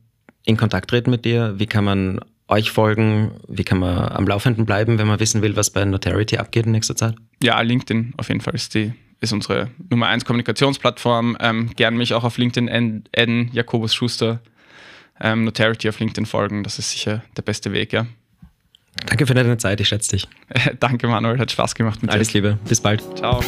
in Kontakt treten mit dir? Wie kann man euch folgen? Wie kann man am Laufenden bleiben, wenn man wissen will, was bei Notarity abgeht in nächster Zeit? Ja, LinkedIn auf jeden Fall ist, die, ist unsere Nummer 1 Kommunikationsplattform. Ähm, gern mich auch auf LinkedIn adden, Jakobus Schuster. Ähm, Notarity auf LinkedIn folgen, das ist sicher der beste Weg, ja. Danke für deine Zeit, ich schätze dich. Danke, Manuel, hat Spaß gemacht mit Alles dir. Alles Liebe, bis bald. Ciao.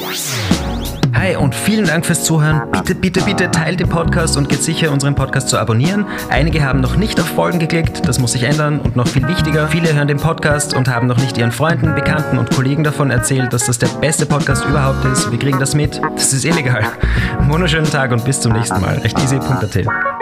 Hi und vielen Dank fürs Zuhören. Bitte, bitte, bitte teilt den Podcast und geht sicher, unseren Podcast zu abonnieren. Einige haben noch nicht auf Folgen geklickt, das muss sich ändern. Und noch viel wichtiger, viele hören den Podcast und haben noch nicht ihren Freunden, Bekannten und Kollegen davon erzählt, dass das der beste Podcast überhaupt ist. Wir kriegen das mit. Das ist illegal. Wunderschönen Tag und bis zum nächsten Mal. Rechteasy.at.